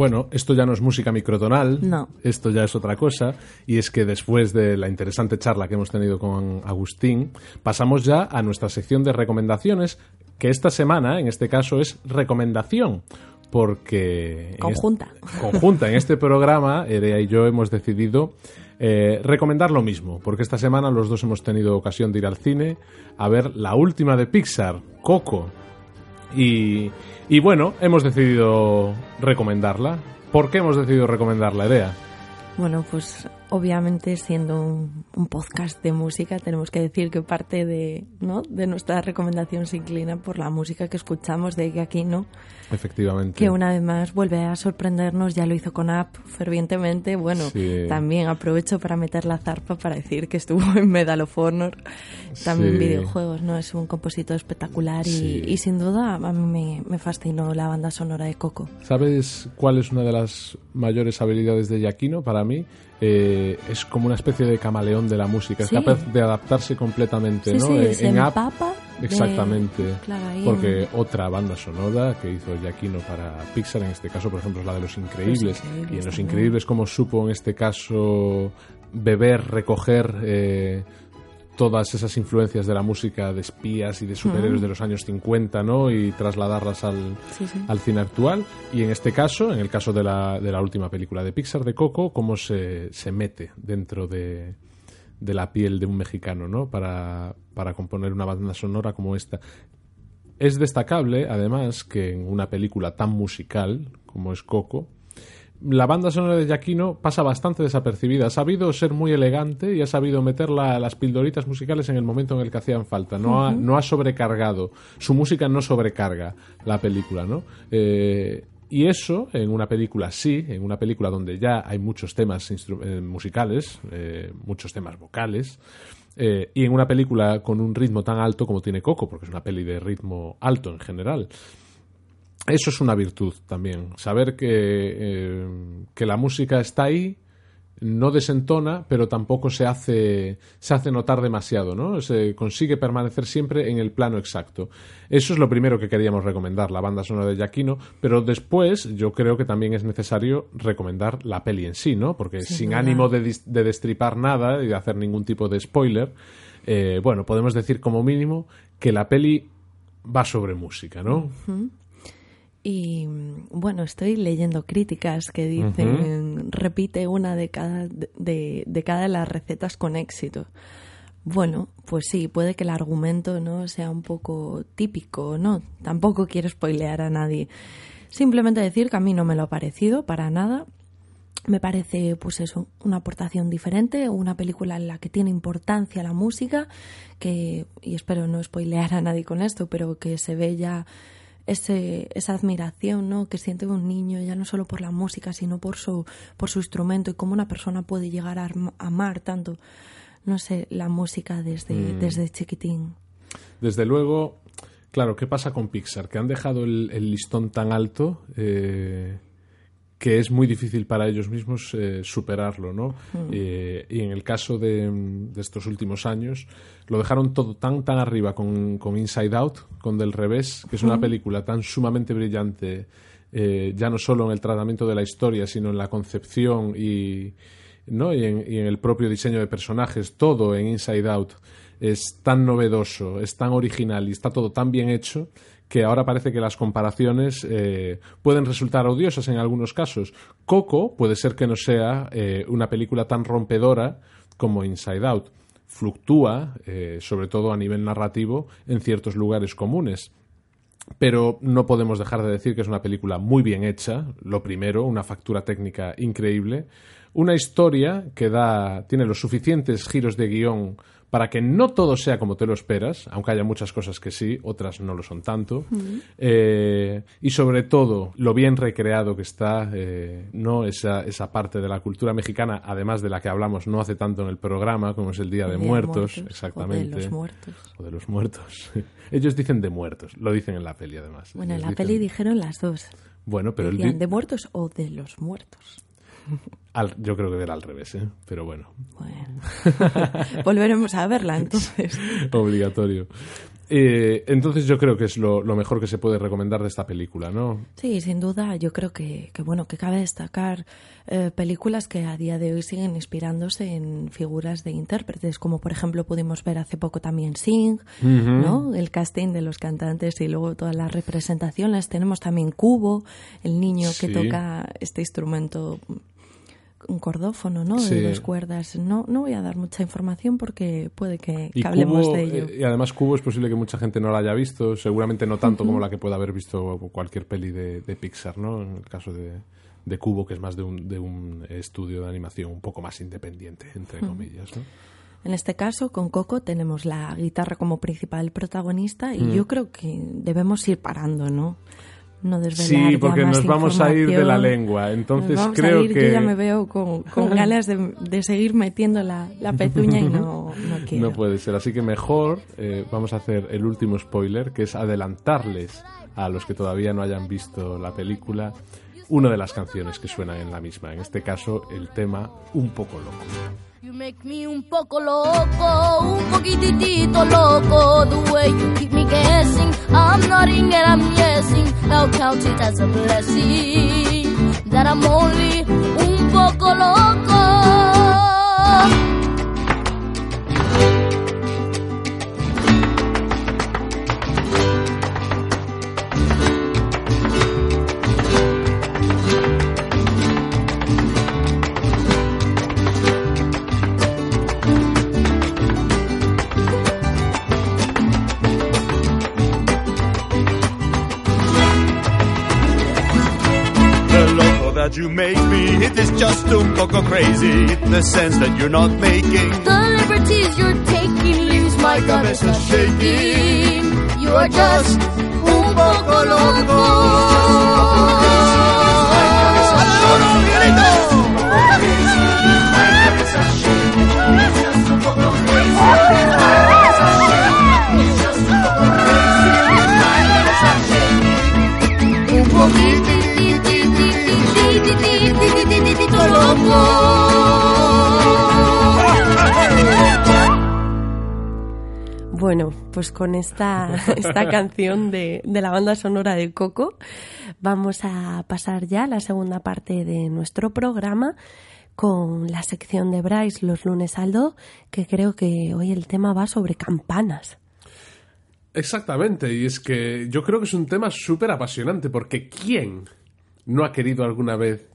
Bueno, esto ya no es música microtonal, No. esto ya es otra cosa, y es que después de la interesante charla que hemos tenido con Agustín, pasamos ya a nuestra sección de recomendaciones, que esta semana, en este caso, es recomendación, porque... en Conjunta. este- conjunta. En este programa, Erea y yo hemos decidido eh, recomendar lo mismo, porque esta semana los dos hemos tenido ocasión de ir al cine a ver la última de Pixar, Coco. Y, y bueno, hemos decidido recomendarla. ¿Por qué hemos decidido recomendarla, Erea? Bueno, pues obviamente siendo un, un podcast de música tenemos que decir que parte de, ¿no? de nuestra recomendación se inclina por la música que escuchamos de aquí, ¿no? Efectivamente. Que una vez más vuelve a sorprendernos, ya lo hizo con App fervientemente. Bueno, Sí. también aprovecho para meter la zarpa para decir que estuvo [LAUGHS] en Medal of Honor, también Sí. videojuegos, ¿no? Es un compositor espectacular y, Sí. y sin duda a mí me, me fascinó la banda sonora de Coco. ¿Sabes cuál es una de las mayores habilidades de Giacchino para mí? Eh, es como una especie de camaleón de la música. Sí. Es capaz de adaptarse completamente, Sí, ¿no? sí, En- se en de- Exactamente. Claro, Porque en- otra banda sonora que hizo Giacchino para Pixar, en este caso, por ejemplo, es la de Los Increíbles. Los Increíbles y en Los. Increíbles, como supo en este caso beber, recoger eh, todas esas influencias de la música de espías y de superhéroes de los años 50, ¿no? Y trasladarlas al, Sí, sí. al cine actual. Y en este caso, en el caso de la, de la última película de Pixar, de Coco, cómo se, se mete dentro de, de la piel de un mexicano, ¿no? Para, para componer una banda sonora como esta. Es destacable, además, que en una película tan musical como es Coco, la banda sonora de Giacchino pasa bastante desapercibida. Ha sabido ser muy elegante y ha sabido meter la- las pildoritas musicales en el momento en el que hacían falta. No, ha, no ha sobrecargado. Su música no sobrecarga la película, ¿no? Eh, y eso, en una película sí, en una película donde ya hay muchos temas eh, musicales, eh, muchos temas vocales, eh, y en una película con un ritmo tan alto como tiene Coco, porque es una peli de ritmo alto en general. Eso es una virtud también, saber que, eh, que la música está ahí, no desentona, pero tampoco se hace, se hace notar demasiado, ¿no? Se consigue permanecer siempre en el plano exacto. Eso es lo primero que queríamos recomendar, la banda sonora de Giacchino, pero después yo creo que también es necesario recomendar la peli en sí, ¿no? Porque Sin ánimo de, de destripar nada y de hacer ningún tipo de spoiler, eh, bueno, podemos decir como mínimo que la peli va sobre música, ¿no? Y bueno, estoy leyendo críticas que dicen repite una de cada de, de cada de las recetas con éxito. Bueno, pues sí, puede que el argumento no sea un poco típico, ¿no? Tampoco quiero spoilear a nadie. Simplemente decir que a mí no me lo ha parecido para nada. Me parece, pues eso, una aportación diferente, una película en la que tiene importancia la música, que, y espero no spoilear a nadie con esto, pero que se ve ya ese, esa admiración ¿no? que siente un niño ya no solo por la música sino por su por su instrumento y cómo una persona puede llegar a amar tanto no sé la música desde Mm. desde chiquitín Desde luego, claro, ¿qué pasa con Pixar? Que han dejado el, el listón tan alto eh, que es muy difícil para ellos mismos eh, superarlo, ¿no? Eh, y en el caso de, de estos últimos años, lo dejaron todo tan, tan arriba con, con Inside Out, con Del Revés, que es una película tan sumamente brillante, eh, ya no solo en el tratamiento de la historia, sino en la concepción y, ¿no? y, en, y en el propio diseño de personajes, todo en Inside Out es tan novedoso, es tan original y está todo tan bien hecho que ahora parece que las comparaciones eh, pueden resultar odiosas en algunos casos. Coco puede ser que no sea eh, una película tan rompedora como Inside Out. Fluctúa, eh, sobre todo a nivel narrativo, en ciertos lugares comunes pero no podemos dejar de decir que es una película muy bien hecha, lo primero, una factura técnica increíble, una historia que da, tiene los suficientes giros de guion para que no todo sea como te lo esperas, aunque haya muchas cosas que sí, otras no lo son tanto, Eh, y sobre todo lo bien recreado que está, eh, no esa, esa parte de la cultura mexicana, además de la que hablamos no hace tanto en el programa, como es el Día de, Día Muertos, Muertos, exactamente. o de los muertos. O de los muertos. [LAUGHS] Ellos dicen de muertos, lo dicen en la peli además. bueno en la dicen- peli dijeron las dos Bueno, pero el Decían de muertos o de los muertos [LAUGHS] Al- yo creo que era al revés, ¿eh? pero bueno, Bueno. [LAUGHS] Volveremos a verla entonces. [LAUGHS] obligatorio. Eh, entonces yo creo que es lo, lo mejor que se puede recomendar de esta película, ¿no? Sí, sin duda, yo creo que, que bueno, que cabe destacar eh, películas que a día de hoy siguen inspirándose en figuras de intérpretes, como por ejemplo pudimos ver hace poco también Sing, ¿no? El casting de los cantantes y luego todas las representaciones. Tenemos también Cubo, el niño que toca este instrumento un cordófono, ¿no? Sí. De dos cuerdas. No, no voy a dar mucha información porque puede que, hablemos Cubo, de ello. eh, y además Cubo es posible que mucha gente no la haya visto, seguramente no tanto como la que pueda haber visto cualquier peli de, de Pixar, ¿no? En el caso de, de Cubo, que es más de un, de un estudio de animación un poco más independiente, entre comillas, ¿no? En este caso, con Coco tenemos la guitarra como principal protagonista Mm. y yo creo que debemos ir parando, ¿no? No desvelar Sí, ya porque más nos vamos a ir de la lengua, entonces Nos vamos a creo ir, que... Yo ya me veo con, con [LAUGHS] ganas de, de seguir metiendo la, la pezuña y no, no [LAUGHS] quiero. No puede ser, así que mejor eh, vamos a hacer el último spoiler, que es adelantarles a los que todavía no hayan visto la película una de las canciones que suenan en la misma, en este caso el tema Un poco loco. You make me un poco loco, un poquitito loco. The way you keep me guessing, I'm nodding and I'm yesing. I'll count it as a blessing that I'm only un poco loco. That you make me, it is just un poco crazy. The sense that you're not making. The liberties you're taking leaves my cabeza shaking. You are just un poco loco. Loco. Bueno, pues con esta, esta canción de, de la banda sonora de Coco vamos a pasar ya a la segunda parte de nuestro programa con la sección de Bryce los lunes al do, que creo que hoy el tema va sobre campanas. Exactamente, y es que yo creo que es un tema súper apasionante, porque ¿quién no ha querido alguna vez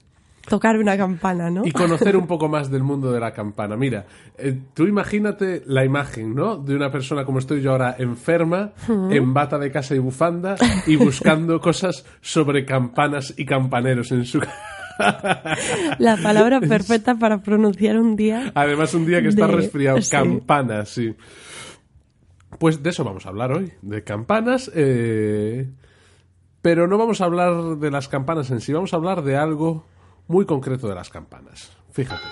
Tocar una campana, ¿no? y conocer un poco más del mundo de la campana. Mira, eh, tú imagínate la imagen, ¿no? De una persona como estoy yo ahora, enferma, en bata de casa y bufanda, y buscando [LAUGHS] cosas sobre campanas y campaneros en su [LAUGHS] La palabra [LAUGHS] perfecta para pronunciar un día. Además, un día que está de- resfriado, sí. campanas, sí. Pues de eso vamos a hablar hoy, de campanas, eh, pero no vamos a hablar de las campanas en sí, vamos a hablar de algo muy concreto de las campanas. Fíjate.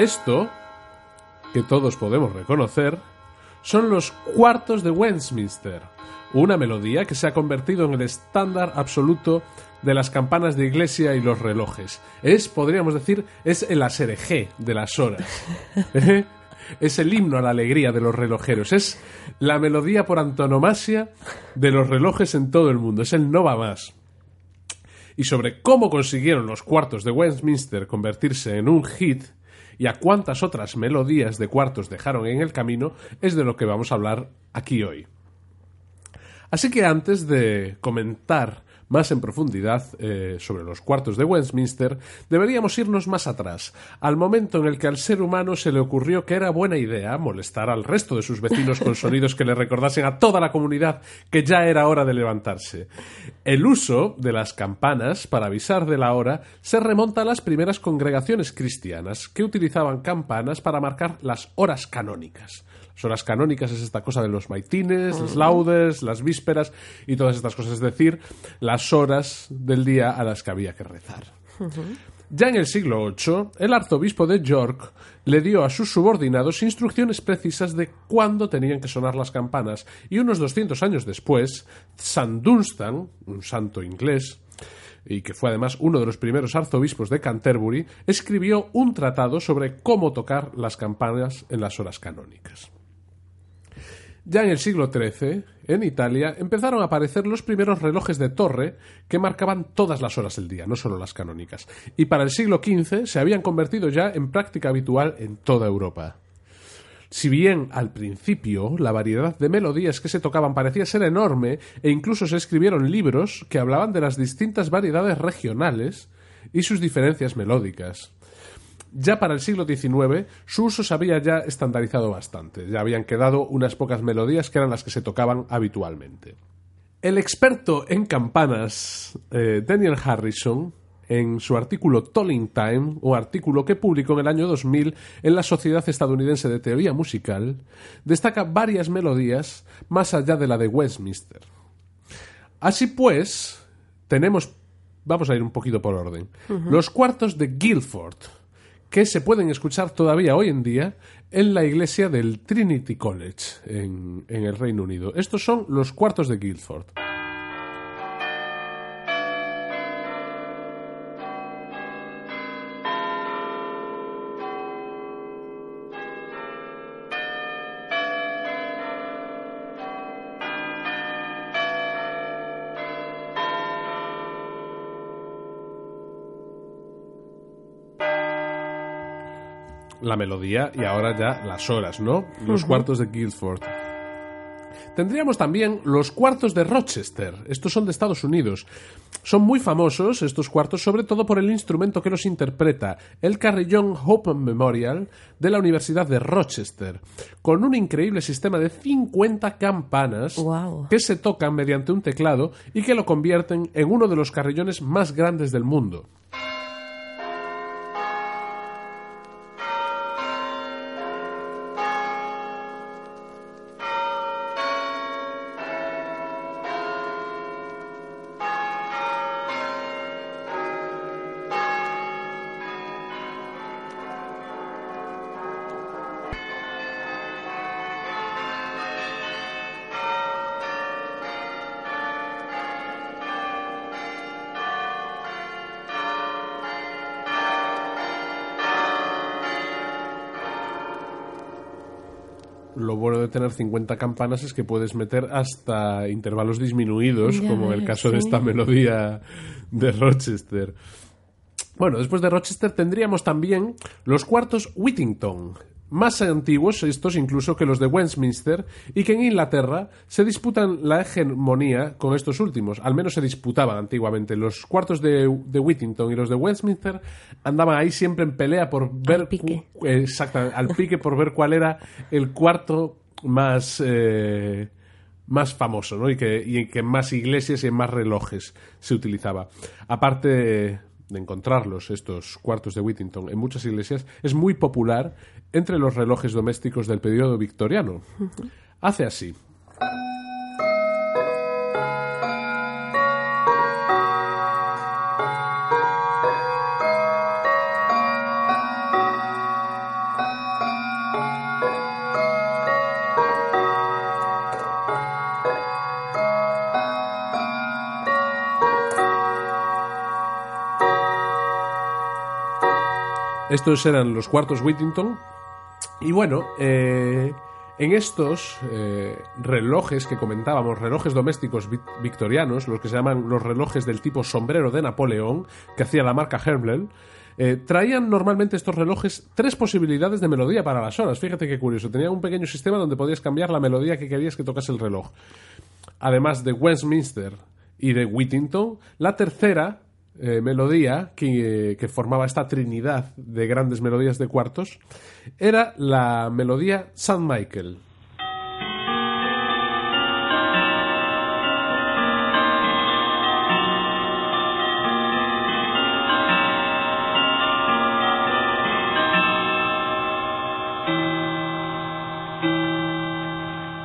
Esto, que todos podemos reconocer, son los cuartos de Westminster, una melodía que se ha convertido en el estándar absoluto de las campanas de iglesia y los relojes. Es, podríamos decir, es el aserejé de las horas. [LAUGHS] ¿Eh? Es el himno a la alegría de los relojeros. Es la melodía por antonomasia de los relojes en todo el mundo. Es el no va más y sobre cómo consiguieron los cuartos de Westminster convertirse en un hit y a cuántas otras melodías de cuartos dejaron en el camino es de lo que vamos a hablar aquí hoy. Así que antes de comentar más en profundidad eh, sobre los cuartos de Westminster, deberíamos irnos más atrás, al momento en el que al ser humano se le ocurrió que era buena idea molestar al resto de sus vecinos con [LAUGHS] sonidos que le recordasen a toda la comunidad que ya era hora de levantarse. El uso de las campanas para avisar de la hora se remonta a las primeras congregaciones cristianas que utilizaban campanas para marcar las horas canónicas. Las horas canónicas es esta cosa de los maitines, los laudes, las vísperas y todas estas cosas. Es decir, las las horas del día a las que había que rezar. Ya en el siglo VIII, el arzobispo de York le dio a sus subordinados instrucciones precisas de cuándo tenían que sonar las campanas, y unos 200 años después, San Dunstan, un santo inglés, y que fue además uno de los primeros arzobispos de Canterbury, escribió un tratado sobre cómo tocar las campanas en las horas canónicas. Ya en el siglo XIII, en Italia, empezaron a aparecer los primeros relojes de torre que marcaban todas las horas del día, no solo las canónicas, y para el siglo XV se habían convertido ya en práctica habitual en toda Europa. Si bien al principio la variedad de melodías que se tocaban parecía ser enorme e incluso se escribieron libros que hablaban de las distintas variedades regionales y sus diferencias melódicas. Ya para el siglo XIX su uso se había ya estandarizado bastante, ya habían quedado unas pocas melodías que eran las que se tocaban habitualmente. El experto en campanas eh, Daniel Harrison en su artículo Tolling Time, un artículo que publicó en el año 2000 en la Sociedad Estadounidense de Teoría Musical, destaca varias melodías más allá de la de Westminster. Así pues, tenemos, vamos a ir un poquito por orden, los cuartos de Guildford, que se pueden escuchar todavía hoy en día en la iglesia del Trinity College en, el Reino Unido. Estos son los cuartos de Guildford. La melodía y ahora ya las horas, ¿no? Los cuartos de Guildford. Tendríamos también los cuartos de Rochester. Estos son de Estados Unidos. Son muy famosos estos cuartos, sobre todo por el instrumento que los interpreta, el carrillón Hope Memorial de la Universidad de Rochester, con un increíble sistema de 50 campanas que se tocan mediante un teclado y que lo convierten en uno de los carrillones más grandes del mundo. Tener 50 campanas es que puedes meter hasta intervalos disminuidos, Ya como el caso de esta melodía de Rochester. Bueno, después de Rochester tendríamos también los cuartos Whittington, más antiguos estos incluso que los de Westminster, y que en Inglaterra se disputan la hegemonía con estos últimos. Al menos se disputaban antiguamente. Los cuartos de, de Whittington y los de Westminster andaban ahí siempre en pelea por ver pique. exactamente, al pique por ver cuál era el cuarto más eh, más famoso, ¿no? Y que, y que en más iglesias y en más relojes se utilizaba. Aparte de encontrarlos, estos cuartos de Whittington, en muchas iglesias, es muy popular entre los relojes domésticos del periodo victoriano. Hace así. Estos eran los cuartos Whittington. Y bueno, eh, en estos eh, relojes que comentábamos, relojes domésticos vi- victorianos, los que se llaman los relojes del tipo sombrero de Napoleón, que hacía la marca Herblel, eh, traían normalmente estos relojes tres posibilidades de melodía para las horas. Fíjate qué curioso. Tenían un pequeño sistema donde podías cambiar la melodía que querías que tocase el reloj. Además de Westminster y de Whittington, la tercera eh, melodía que, que formaba esta trinidad de grandes melodías de cuartos era la melodía St. Michael.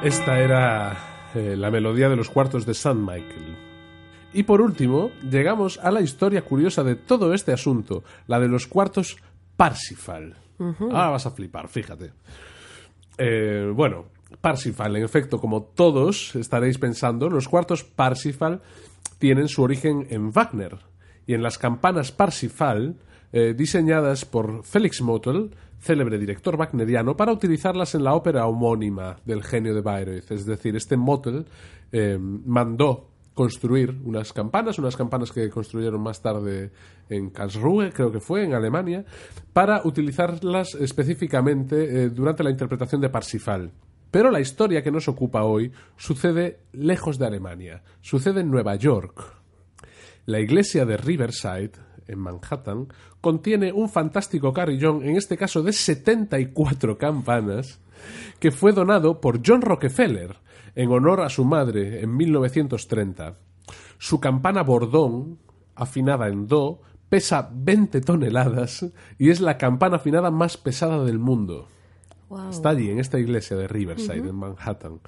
Esta era eh, la melodía de los cuartos de St. Michael. Y por último, llegamos a la historia curiosa de todo este asunto, la de los cuartos Parsifal. Ahora vas a flipar, fíjate. Eh, bueno, Parsifal, en efecto, como todos estaréis pensando, los cuartos Parsifal tienen su origen en Wagner y en las campanas Parsifal, eh, diseñadas por Felix Motel, célebre director wagneriano, para utilizarlas en la ópera homónima del genio de Bayreuth. Es decir, este Motel eh, mandó construir unas campanas, unas campanas que construyeron más tarde en Karlsruhe, creo que fue, en Alemania, para utilizarlas específicamente eh, durante la interpretación de Parsifal. Pero la historia que nos ocupa hoy sucede lejos de Alemania, sucede en Nueva York. La iglesia de Riverside, en Manhattan, contiene un fantástico carillón, en este caso de 74 campanas, que fue donado por John Rockefeller en honor a su madre en 1930. Su campana bordón, afinada en do, pesa 20 toneladas y es la campana afinada más pesada del mundo. Wow. Está allí, en esta iglesia de Riverside, en Manhattan.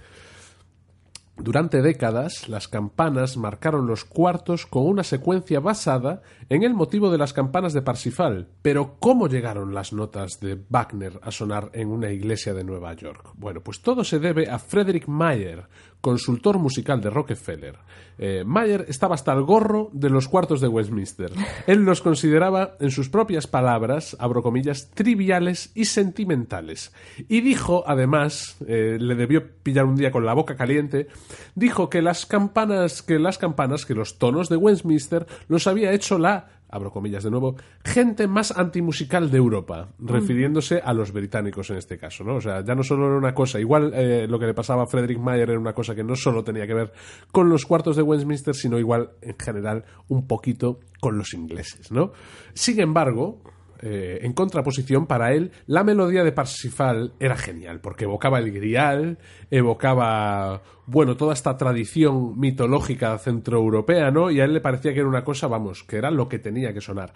Durante décadas, las campanas marcaron los cuartos con una secuencia basada en el motivo de las campanas de Parsifal. Pero, ¿cómo llegaron las notas de Wagner a sonar en una iglesia de Nueva York? Bueno, pues todo se debe a Frederick Mayer, consultor musical de Rockefeller. Eh, Mayer estaba hasta el gorro de los cuartos de Westminster. Él los consideraba, en sus propias palabras, abro comillas, triviales y sentimentales. Y dijo, además, eh, le debió pillar un día con la boca caliente, dijo que las campanas, que las campanas, que los tonos de Westminster los había hecho la abro comillas de nuevo, gente más antimusical de Europa, refiriéndose a los británicos en este caso, ¿no? O sea, ya no solo era una cosa, igual eh, lo que le pasaba a Frederick Mayer era una cosa que no solo tenía que ver con los cuartos de Westminster, sino igual en general un poquito con los ingleses, ¿no? Sin embargo, eh, en contraposición, para él, la melodía de Parsifal era genial, porque evocaba el grial, evocaba, bueno, toda esta tradición mitológica centroeuropea, ¿no? Y a él le parecía que era una cosa, vamos, que era lo que tenía que sonar.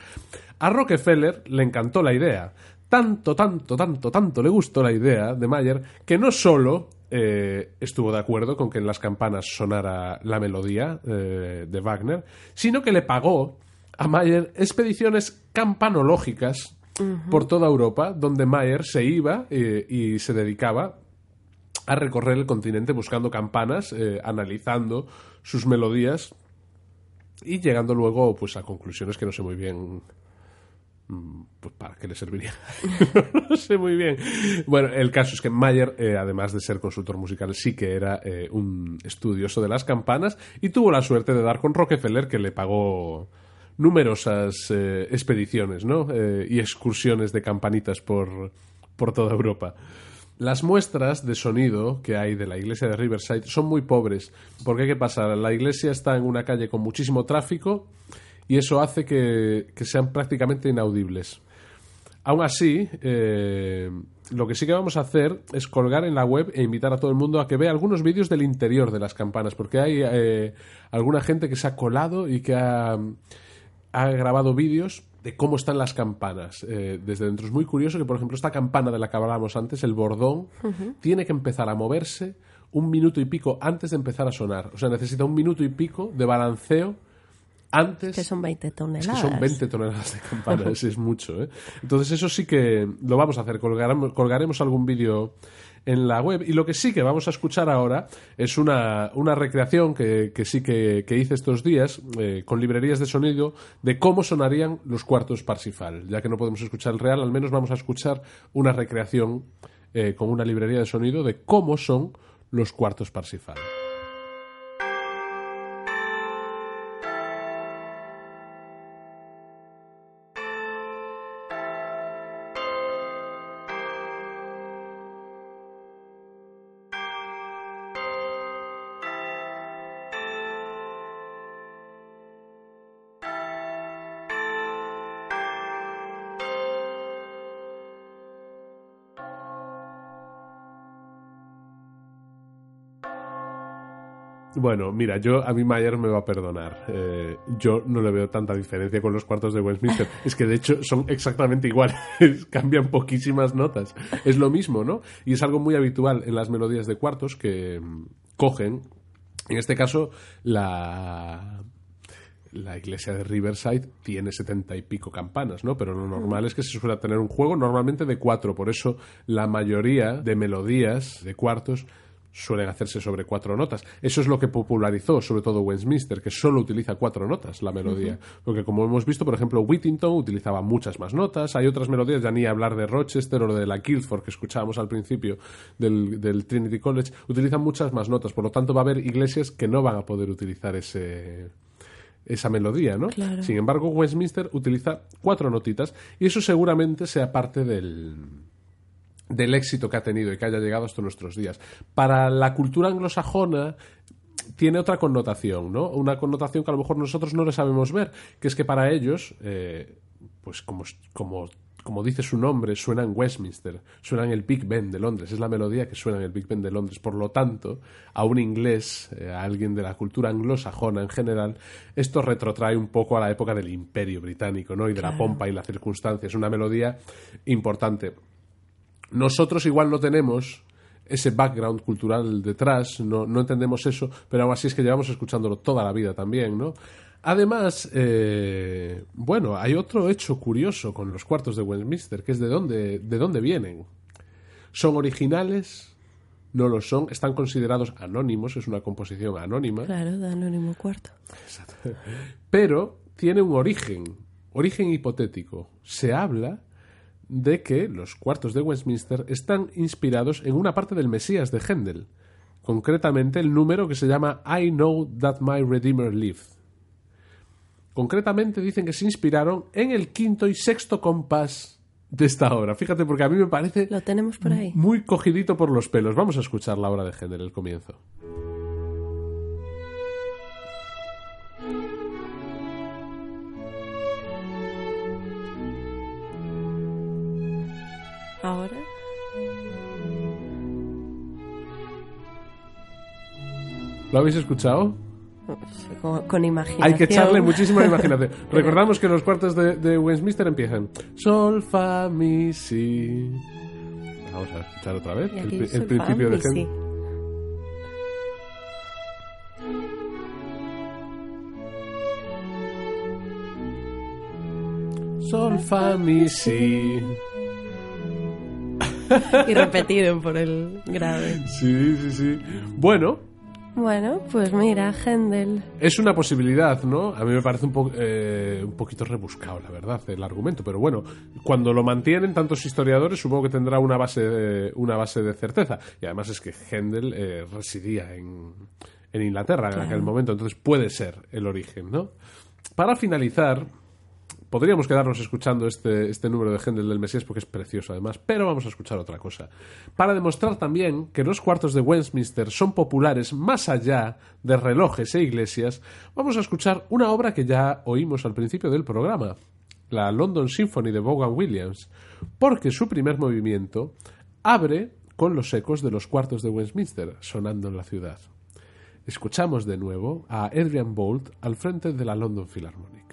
A Rockefeller le encantó la idea. Tanto, tanto, tanto, tanto le gustó la idea de Mayer que no solo eh, estuvo de acuerdo con que en las campanas sonara la melodía eh, de Wagner, sino que le pagó a Mayer expediciones campanológicas por toda Europa, donde Mayer se iba eh, y se dedicaba a recorrer el continente buscando campanas, eh, analizando sus melodías y llegando luego pues a conclusiones que no sé muy bien mm, pues para qué le serviría [LAUGHS] no sé muy bien. Bueno el caso es que Mayer eh, además de ser consultor musical sí que era eh, un estudioso de las campanas y tuvo la suerte de dar con Rockefeller que le pagó numerosas eh, expediciones ¿no? Eh, y excursiones de campanitas por, por toda Europa. Las muestras de sonido que hay de la iglesia de Riverside son muy pobres. Porque, ¿qué pasa? La iglesia está en una calle con muchísimo tráfico y eso hace que, que sean prácticamente inaudibles. Aún así, eh, lo que sí que vamos a hacer es colgar en la web e invitar a todo el mundo a que vea algunos vídeos del interior de las campanas, porque hay alguna gente que se ha colado y que ha, ha grabado vídeos de cómo están las campanas eh, desde dentro. Es muy curioso que, por ejemplo, esta campana de la que hablábamos antes, el bordón, tiene que empezar a moverse un minuto y pico antes de empezar a sonar. O sea, necesita un minuto y pico de balanceo antes Que son 20 es toneladas. que son 20 toneladas de campanas, [LAUGHS] es mucho. ¿eh? Entonces eso sí que lo vamos a hacer, colgaremos, colgaremos algún vídeo en la web. Y lo que sí que vamos a escuchar ahora es una, una recreación que, que sí que, que hice estos días eh, con librerías de sonido de cómo sonarían los cuartos Parsifal. Ya que no podemos escuchar el real, al menos vamos a escuchar una recreación eh, con una librería de sonido de cómo son los cuartos Parsifal. Bueno, mira, yo a mí Mayer me va a perdonar. Eh, yo no le veo tanta diferencia con los cuartos de Westminster. [LAUGHS] es que de hecho son exactamente iguales, [LAUGHS] cambian poquísimas notas. Es lo mismo, ¿no? Y es algo muy habitual en las melodías de cuartos que mm, cogen, en este caso, la la iglesia de Riverside tiene setenta y pico campanas, ¿no? Pero lo normal es que se suele tener un juego normalmente de cuatro, por eso la mayoría de melodías de cuartos suelen hacerse sobre cuatro notas. Eso es lo que popularizó sobre todo Westminster, que solo utiliza cuatro notas la melodía. Porque como hemos visto, por ejemplo, Whittington utilizaba muchas más notas. Hay otras melodías, ya ni hablar de Rochester o de la Guildford que escuchábamos al principio del, del Trinity College, utilizan muchas más notas. Por lo tanto, va a haber iglesias que no van a poder utilizar ese esa melodía, ¿no? Claro. Sin embargo, Westminster utiliza cuatro notitas y eso seguramente sea parte del, del éxito que ha tenido y que haya llegado hasta nuestros días. Para la cultura anglosajona tiene otra connotación, ¿no? Una connotación que a lo mejor nosotros no le sabemos ver, que es que para ellos, eh, pues como, como, como dice su nombre, suena en Westminster, suena en el Big Ben de Londres, es la melodía que suena en el Big Ben de Londres. Por lo tanto, a un inglés, eh, a alguien de la cultura anglosajona en general, esto retrotrae un poco a la época del Imperio Británico, ¿no? Y de la pompa y la circunstancia. Es una melodía importante nosotros igual no tenemos ese background cultural detrás, no, no entendemos eso, pero aún así es que llevamos escuchándolo toda la vida también, ¿no? Además, eh, bueno, hay otro hecho curioso con los cuartos de Westminster, que es de dónde, de dónde vienen. ¿Son originales? No lo son. Están considerados anónimos, es una composición anónima. Claro, de Anónimo Cuarto. [LAUGHS] Pero tiene un origen, origen hipotético. Se habla de que los cuartos de Westminster están inspirados en una parte del Mesías de Händel, concretamente el número que se llama I Know That My Redeemer Lived. Concretamente dicen que se inspiraron en el quinto y sexto compás de esta obra. Fíjate, porque a mí me parece Lo tenemos por ahí. muy cogidito por los pelos. Vamos a escuchar la obra de Händel, el comienzo. Ahora. ¿Lo habéis escuchado? Con, con imaginación. Hay que echarle muchísima [LAUGHS] imaginación. Recordamos que los cuartos de, de Westminster empiezan Sol, Fa, Mi, Si. Vamos a escuchar otra vez el, el sol, fa, principio de si. Händel. Sol, Fa, Mi, Si. [LAUGHS] Y repetido por el grave. Sí, sí, sí. Bueno, Bueno, pues mira, Händel. Es una posibilidad, ¿no? A mí me parece un, po- eh, un poquito rebuscado, la verdad, el argumento. Pero bueno, cuando lo mantienen tantos historiadores, supongo que tendrá una base de, una base de certeza. Y además es que Händel eh, residía en, en Inglaterra en aquel momento, entonces puede ser el origen, ¿no? Para finalizar, podríamos quedarnos escuchando este, este número de Händel del Mesías porque es precioso además, pero vamos a escuchar otra cosa. Para demostrar también que los cuartos de Westminster son populares más allá de relojes e iglesias, vamos a escuchar una obra que ya oímos al principio del programa, la London Symphony de Vaughan Williams, porque su primer movimiento abre con los ecos de los cuartos de Westminster sonando en la ciudad. Escuchamos de nuevo a Adrian Bolt al frente de la London Philharmonic.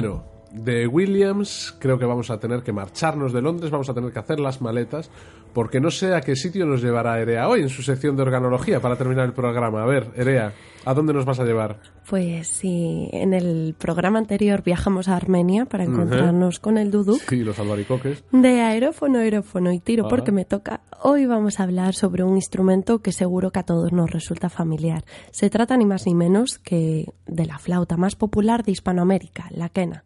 Bueno, de Williams creo que vamos a tener que marcharnos de Londres, vamos a tener que hacer las maletas, porque no sé a qué sitio nos llevará Erea hoy en su sección de organología para terminar el programa. A ver, Erea, ¿a dónde nos vas a llevar? Pues sí, en el programa anterior viajamos a Armenia para encontrarnos con el duduk. Sí, los albaricoques. De aerófono, aerófono y tiro, Ah. porque me toca. Hoy vamos a hablar sobre un instrumento que seguro que a todos nos resulta familiar. Se trata ni más ni menos que de la flauta más popular de Hispanoamérica, la quena.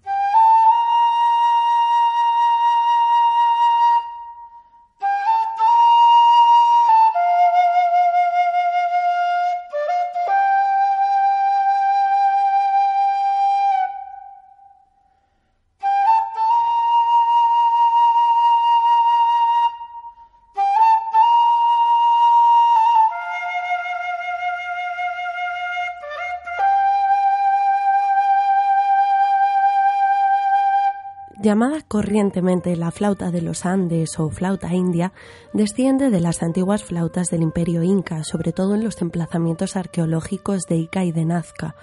Llamada corrientemente la flauta de los Andes o flauta india, desciende de las antiguas flautas del imperio inca, sobre todo en los emplazamientos arqueológicos de Ica y de Nazca.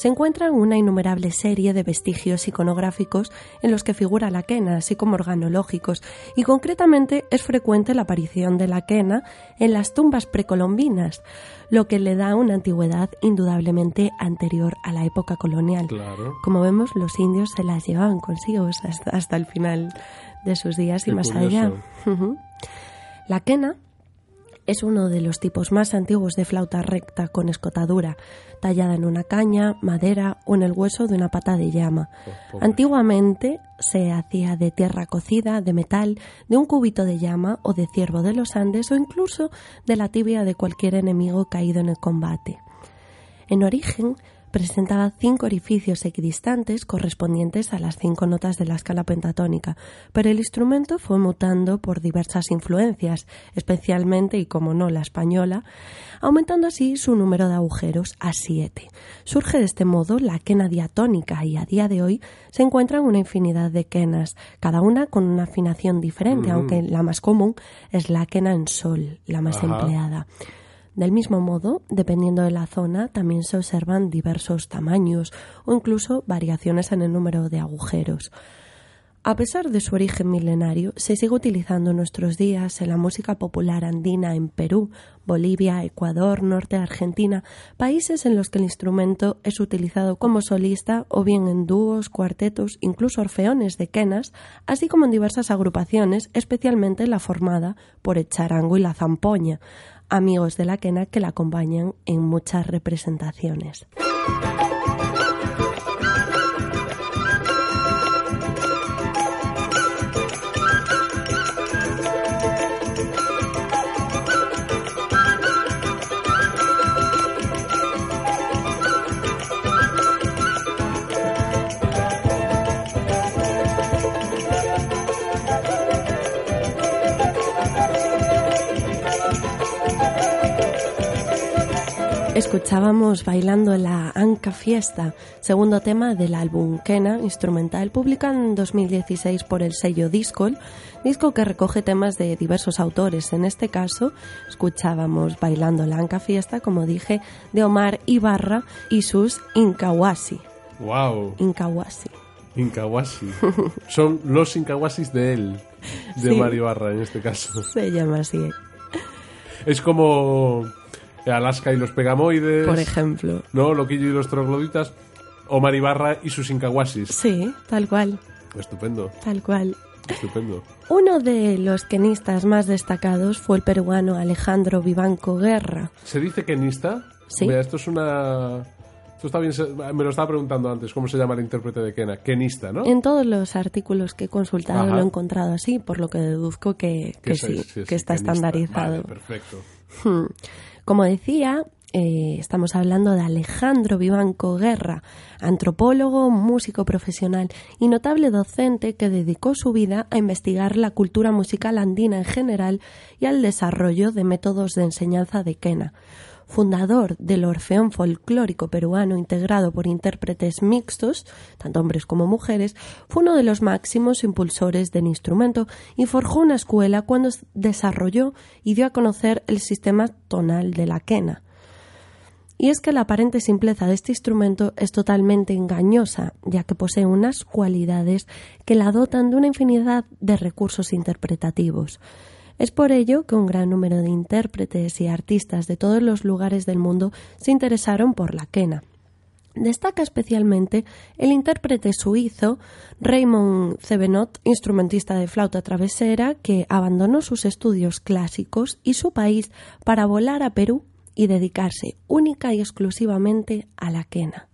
Se encuentran una innumerable serie de vestigios iconográficos en los que figura la quena, así como organológicos, y concretamente es frecuente la aparición de la quena en las tumbas precolombinas, lo que le da una antigüedad indudablemente anterior a la época colonial. Claro. Como vemos, los indios se las llevaban consigo hasta, hasta el final de sus días y más curioso. allá. La quena es uno de los tipos más antiguos de flauta recta con escotadura, tallada en una caña, madera o en el hueso de una pata de llama. pobre. Antiguamente se hacía de tierra cocida, de metal, de un cubito de llama o de ciervo de los Andes o incluso de la tibia de cualquier enemigo caído en el combate. En origen, presentaba cinco orificios equidistantes correspondientes a las cinco notas de la escala pentatónica, pero el instrumento fue mutando por diversas influencias, especialmente y como no la española, aumentando así su número de agujeros a siete. Surge de este modo la quena diatónica y a día de hoy se encuentran una infinidad de quenas, cada una con una afinación diferente, aunque la más común es la quena en sol, la más Ajá. empleada. Del mismo modo, dependiendo de la zona, también se observan diversos tamaños o incluso variaciones en el número de agujeros. A pesar de su origen milenario, se sigue utilizando en nuestros días en la música popular andina en Perú, Bolivia, Ecuador, norte Argentina, países en los que el instrumento es utilizado como solista o bien en dúos, cuartetos, incluso orfeones de quenas, así como en diversas agrupaciones, especialmente la formada por el charango y la zampoña, amigos de la quena que la acompañan en muchas representaciones. Escuchábamos bailando la Anca Fiesta, segundo tema del álbum Kena, instrumental, publicado en 2016 por el sello Discol, disco que recoge temas de diversos autores. En este caso, escuchábamos bailando la Anca Fiesta, como dije, de Omar Ibarra y sus Inkawasi. Wow, Inkawasi. Incahuasi. [LAUGHS] Son los Incahuasis de él, de Sí. Mario Barra en este caso. Se llama así, Es como Alaska y los Pegamoides, por ejemplo. ¿no? Loquillo y los Trogloditas, Omar Ibarra y sus Incahuasis. Sí, tal cual, Estupendo, tal cual. estupendo. Uno de los quenistas más destacados fue el peruano Alejandro Vivanco Guerra. ¿Se dice kenista? Sí. Mira, esto es una... Esto está bien, me lo estaba preguntando antes, ¿cómo se llama el intérprete de Kena? Kenista, ¿no? En todos los artículos que he consultado Ajá. lo he encontrado así, por lo que deduzco que, que sí, que está kenista. estandarizado. Vale, perfecto. Hmm. Como decía, eh, estamos hablando de Alejandro Vivanco Guerra, antropólogo, músico profesional y notable docente que dedicó su vida a investigar la cultura musical andina en general y al desarrollo de métodos de enseñanza de quena. Fundador del Orfeón Folclórico Peruano integrado por intérpretes mixtos, tanto hombres como mujeres, fue uno de los máximos impulsores del instrumento y forjó una escuela cuando desarrolló y dio a conocer el sistema tonal de la quena. Y es que la aparente simpleza de este instrumento es totalmente engañosa, ya que posee unas cualidades que la dotan de una infinidad de recursos interpretativos. Es por ello que un gran número de intérpretes y artistas de todos los lugares del mundo se interesaron por la quena. Destaca especialmente el intérprete suizo Raymond Zevenot, instrumentista de flauta travesera, que abandonó sus estudios clásicos y su país para volar a Perú y dedicarse única y exclusivamente a la quena.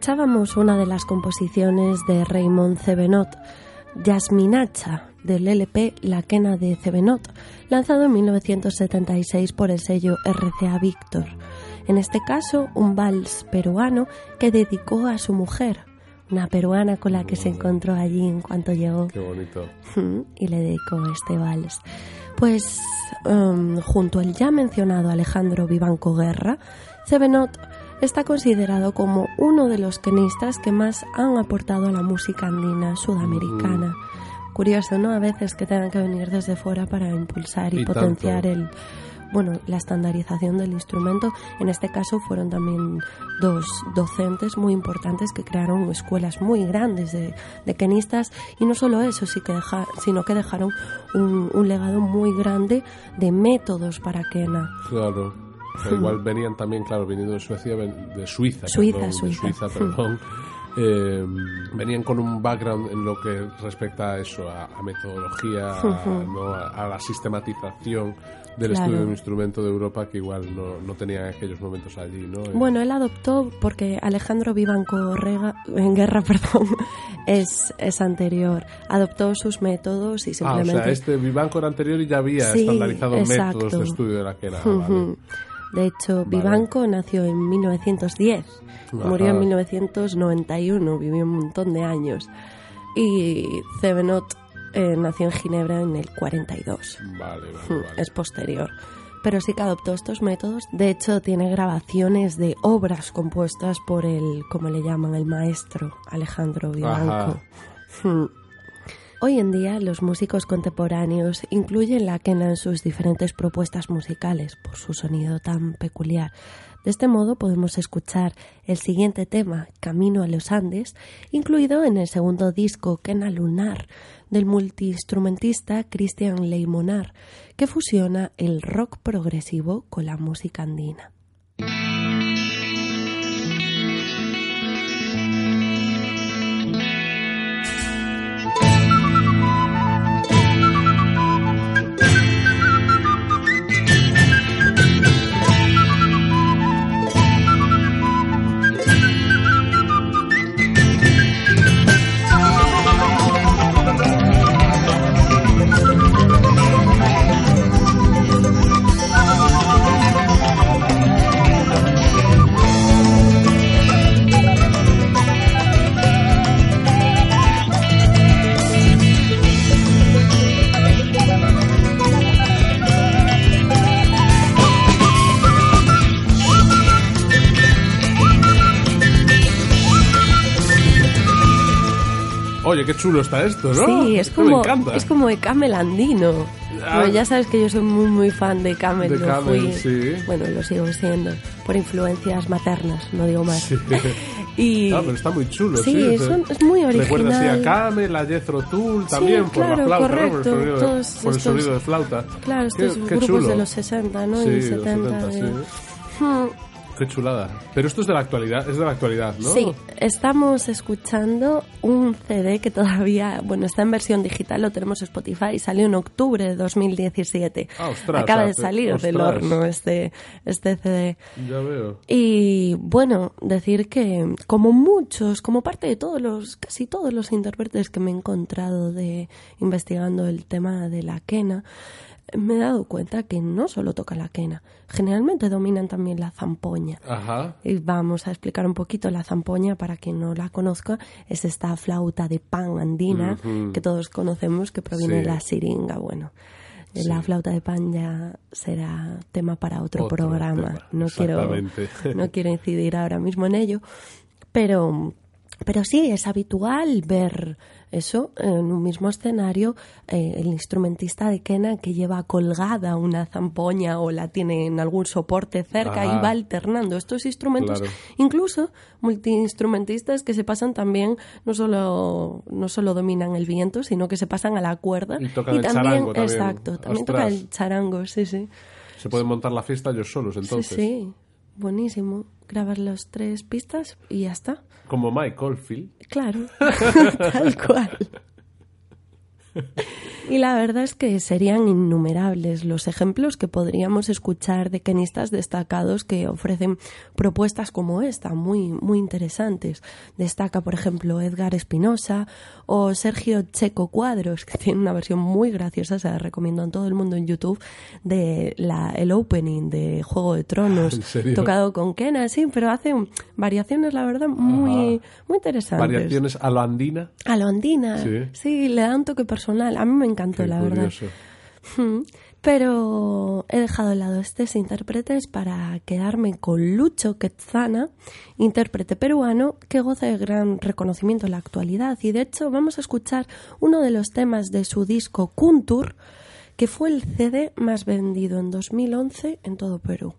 Escuchábamos una de las composiciones de Raymond Cebenot, Yasminacha, del LP La Quena de Cebenot, lanzado en 1976 por el sello RCA Victor. En este caso, un vals peruano que dedicó a su mujer, una peruana con la que se encontró allí en cuanto llegó. Qué bonito. y le dedicó este vals. Pues um, junto al ya mencionado Alejandro Vivanco Guerra, Cebenot está considerado como uno de los quenistas que más han aportado a la música andina sudamericana. Curioso, ¿no? A veces que tengan que venir desde fuera para impulsar y, Y potenciar tanto. el bueno, la estandarización del instrumento. En este caso fueron también dos docentes muy importantes que crearon escuelas muy grandes de, de quenistas y no solo eso, sí que deja- sino que dejaron un, un legado muy grande de métodos para quena. Claro. Que igual venían también, claro, viniendo de Suecia, de Suiza, Suiza, perdón, de Suiza. Suiza, perdón. eh, venían con un background en lo que respecta a eso, a, a metodología, a. [LAUGHS] ¿no? a, a la sistematización del Claro. estudio de un instrumento de Europa que igual no, no tenía en aquellos momentos allí, ¿no? Bueno, él adoptó porque Alejandro Vivanco Rega, en guerra, [LAUGHS] perdón, es, es anterior. Adoptó sus métodos y ah, o simplemente. sea, este Vivanco era anterior y ya había Sí, estandarizado exacto. métodos de estudio de la. Ujú. vale. De hecho, Vale. Vivanco nació en 1910, Ajá. murió en 1991, vivió un montón de años. Y Cebenot eh, nació en Ginebra en el 42. Vale, vale, Hmm, vale. Es posterior. Pero sí que adoptó estos métodos. De hecho, tiene grabaciones de obras compuestas por el, como le llaman, el maestro Alejandro Vivanco. Hmm. Hoy en día los músicos contemporáneos incluyen la quena en sus diferentes propuestas musicales por su sonido tan peculiar. De este modo podemos escuchar el siguiente tema, Camino a los Andes, incluido en el segundo disco Quena Lunar del multiinstrumentista Christian Leimonar, que fusiona el rock progresivo con la música andina. Oye, qué chulo está esto, ¿no? Sí, es Esto me como, encanta. es como de Camel andino. Ah. Bueno, ya sabes que yo soy muy muy fan de Camel. De lo Camel, fui- sí. Bueno, lo sigo siendo. Por influencias maternas, no digo más. Sí. [LAUGHS] Y Ah, pero está muy chulo, Sí, sí. es un- es muy Recuerda así a original. Camel, a Jethro Tull, también por claro, la flauta, ¿no? Por el correcto, sonido, de- por el estos- sonido de flauta. claro, Qué- estos qué grupos chulo. de los 60, ¿no? Sí, y los 70. 70, de- sí. Hmm. Qué chulada. Pero esto es de la actualidad, es de la actualidad, ¿no? Sí, estamos escuchando un CD que todavía, bueno, está en versión digital, lo tenemos en Spotify, salió en octubre de 2017. Ah, ostras, Acaba o sea, de salir ostras. del horno este, este CD. Ya veo. Y bueno, decir que como muchos, como parte de todos los, casi todos los intérpretes que me he encontrado de investigando el tema de la quena, me he dado cuenta que no solo toca la quena, generalmente dominan también la zampoña. Ajá. Y vamos a explicar un poquito la zampoña para quien no la conozca. Es esta flauta de pan andina Ujú. que todos conocemos que proviene Sí. de la siringa. Bueno, eh, la flauta de pan ya será tema para otro, Otro programa. tema, no quiero [LAUGHS] no quiero incidir ahora mismo en ello, pero pero sí es habitual ver eso en un mismo escenario eh, el instrumentista de quena que lleva colgada una zampoña o la tiene en algún soporte cerca Ajá. y va alternando estos instrumentos Claro. incluso multiinstrumentistas que se pasan también no solo no solo dominan el viento sino que se pasan a la cuerda Y tocan el también charango también. exacto también toca Ostras. el charango sí sí Se pueden montar la fiesta ellos solos, entonces. sí sí buenísimo grabas las tres pistas y ya está Como Mike Oldfield. Claro, [LAUGHS] tal cual. Y la verdad es que serían innumerables los ejemplos que podríamos escuchar de kenistas destacados que ofrecen propuestas como esta, muy, muy interesantes. Destaca, por ejemplo, Edgar Espinosa o Sergio Checo Cuadros, que tiene una versión muy graciosa, se la recomiendo a todo el mundo en YouTube, de la, el opening de Juego de Tronos, [LAUGHS] tocado con Kena, sí, pero hace variaciones, la verdad, muy, muy interesantes. Variaciones a lo andina. A lo andina, Sí. sí. le da un toque personal. A mí me encantó, Qué la curioso. verdad. Mm. Pero he dejado de lado estos intérpretes para quedarme con Lucho Quetzana, intérprete peruano que goza de gran reconocimiento en la actualidad. Y de hecho vamos a escuchar uno de los temas de su disco Kuntur, que fue el CD más vendido en 2011 en todo Perú.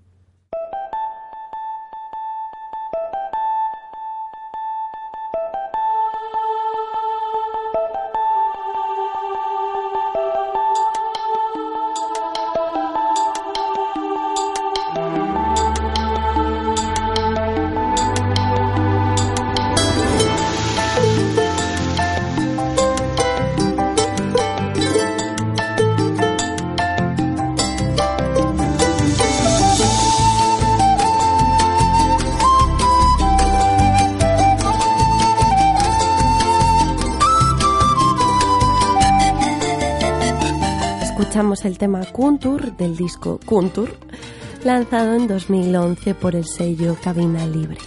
Tema Kuntur del disco Kuntur, lanzado en 2011 por el sello Cabina Libre.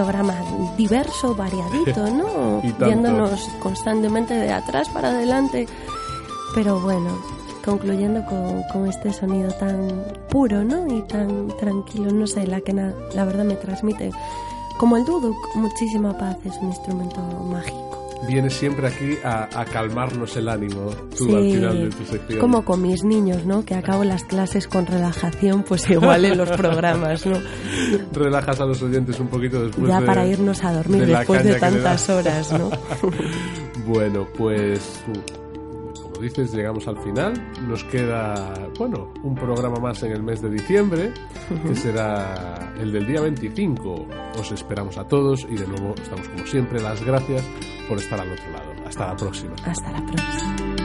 Programa diverso, variadito, ¿no? [LAUGHS] Viéndonos constantemente de atrás para adelante. Pero bueno, concluyendo con, con este sonido tan puro, ¿no? Y tan tranquilo, no sé, la quena, la verdad me transmite, como el duduk, muchísima paz, es un instrumento mágico. Vienes siempre aquí a, a calmarnos el ánimo, tú Sí, al final de tu sección. como con mis niños, ¿no? Que acabo las clases con relajación, pues igual en los programas, ¿no? [LAUGHS] Relajas a los oyentes un poquito después ya de- para irnos a dormir de después de tantas horas, ¿no? [LAUGHS] Bueno, pues dices, llegamos al final. Nos queda, bueno, un programa más en el mes de diciembre, que será el del día 25. Os esperamos a todos y de nuevo estamos como siempre las gracias por estar al otro lado. Hasta la próxima. Hasta la próxima.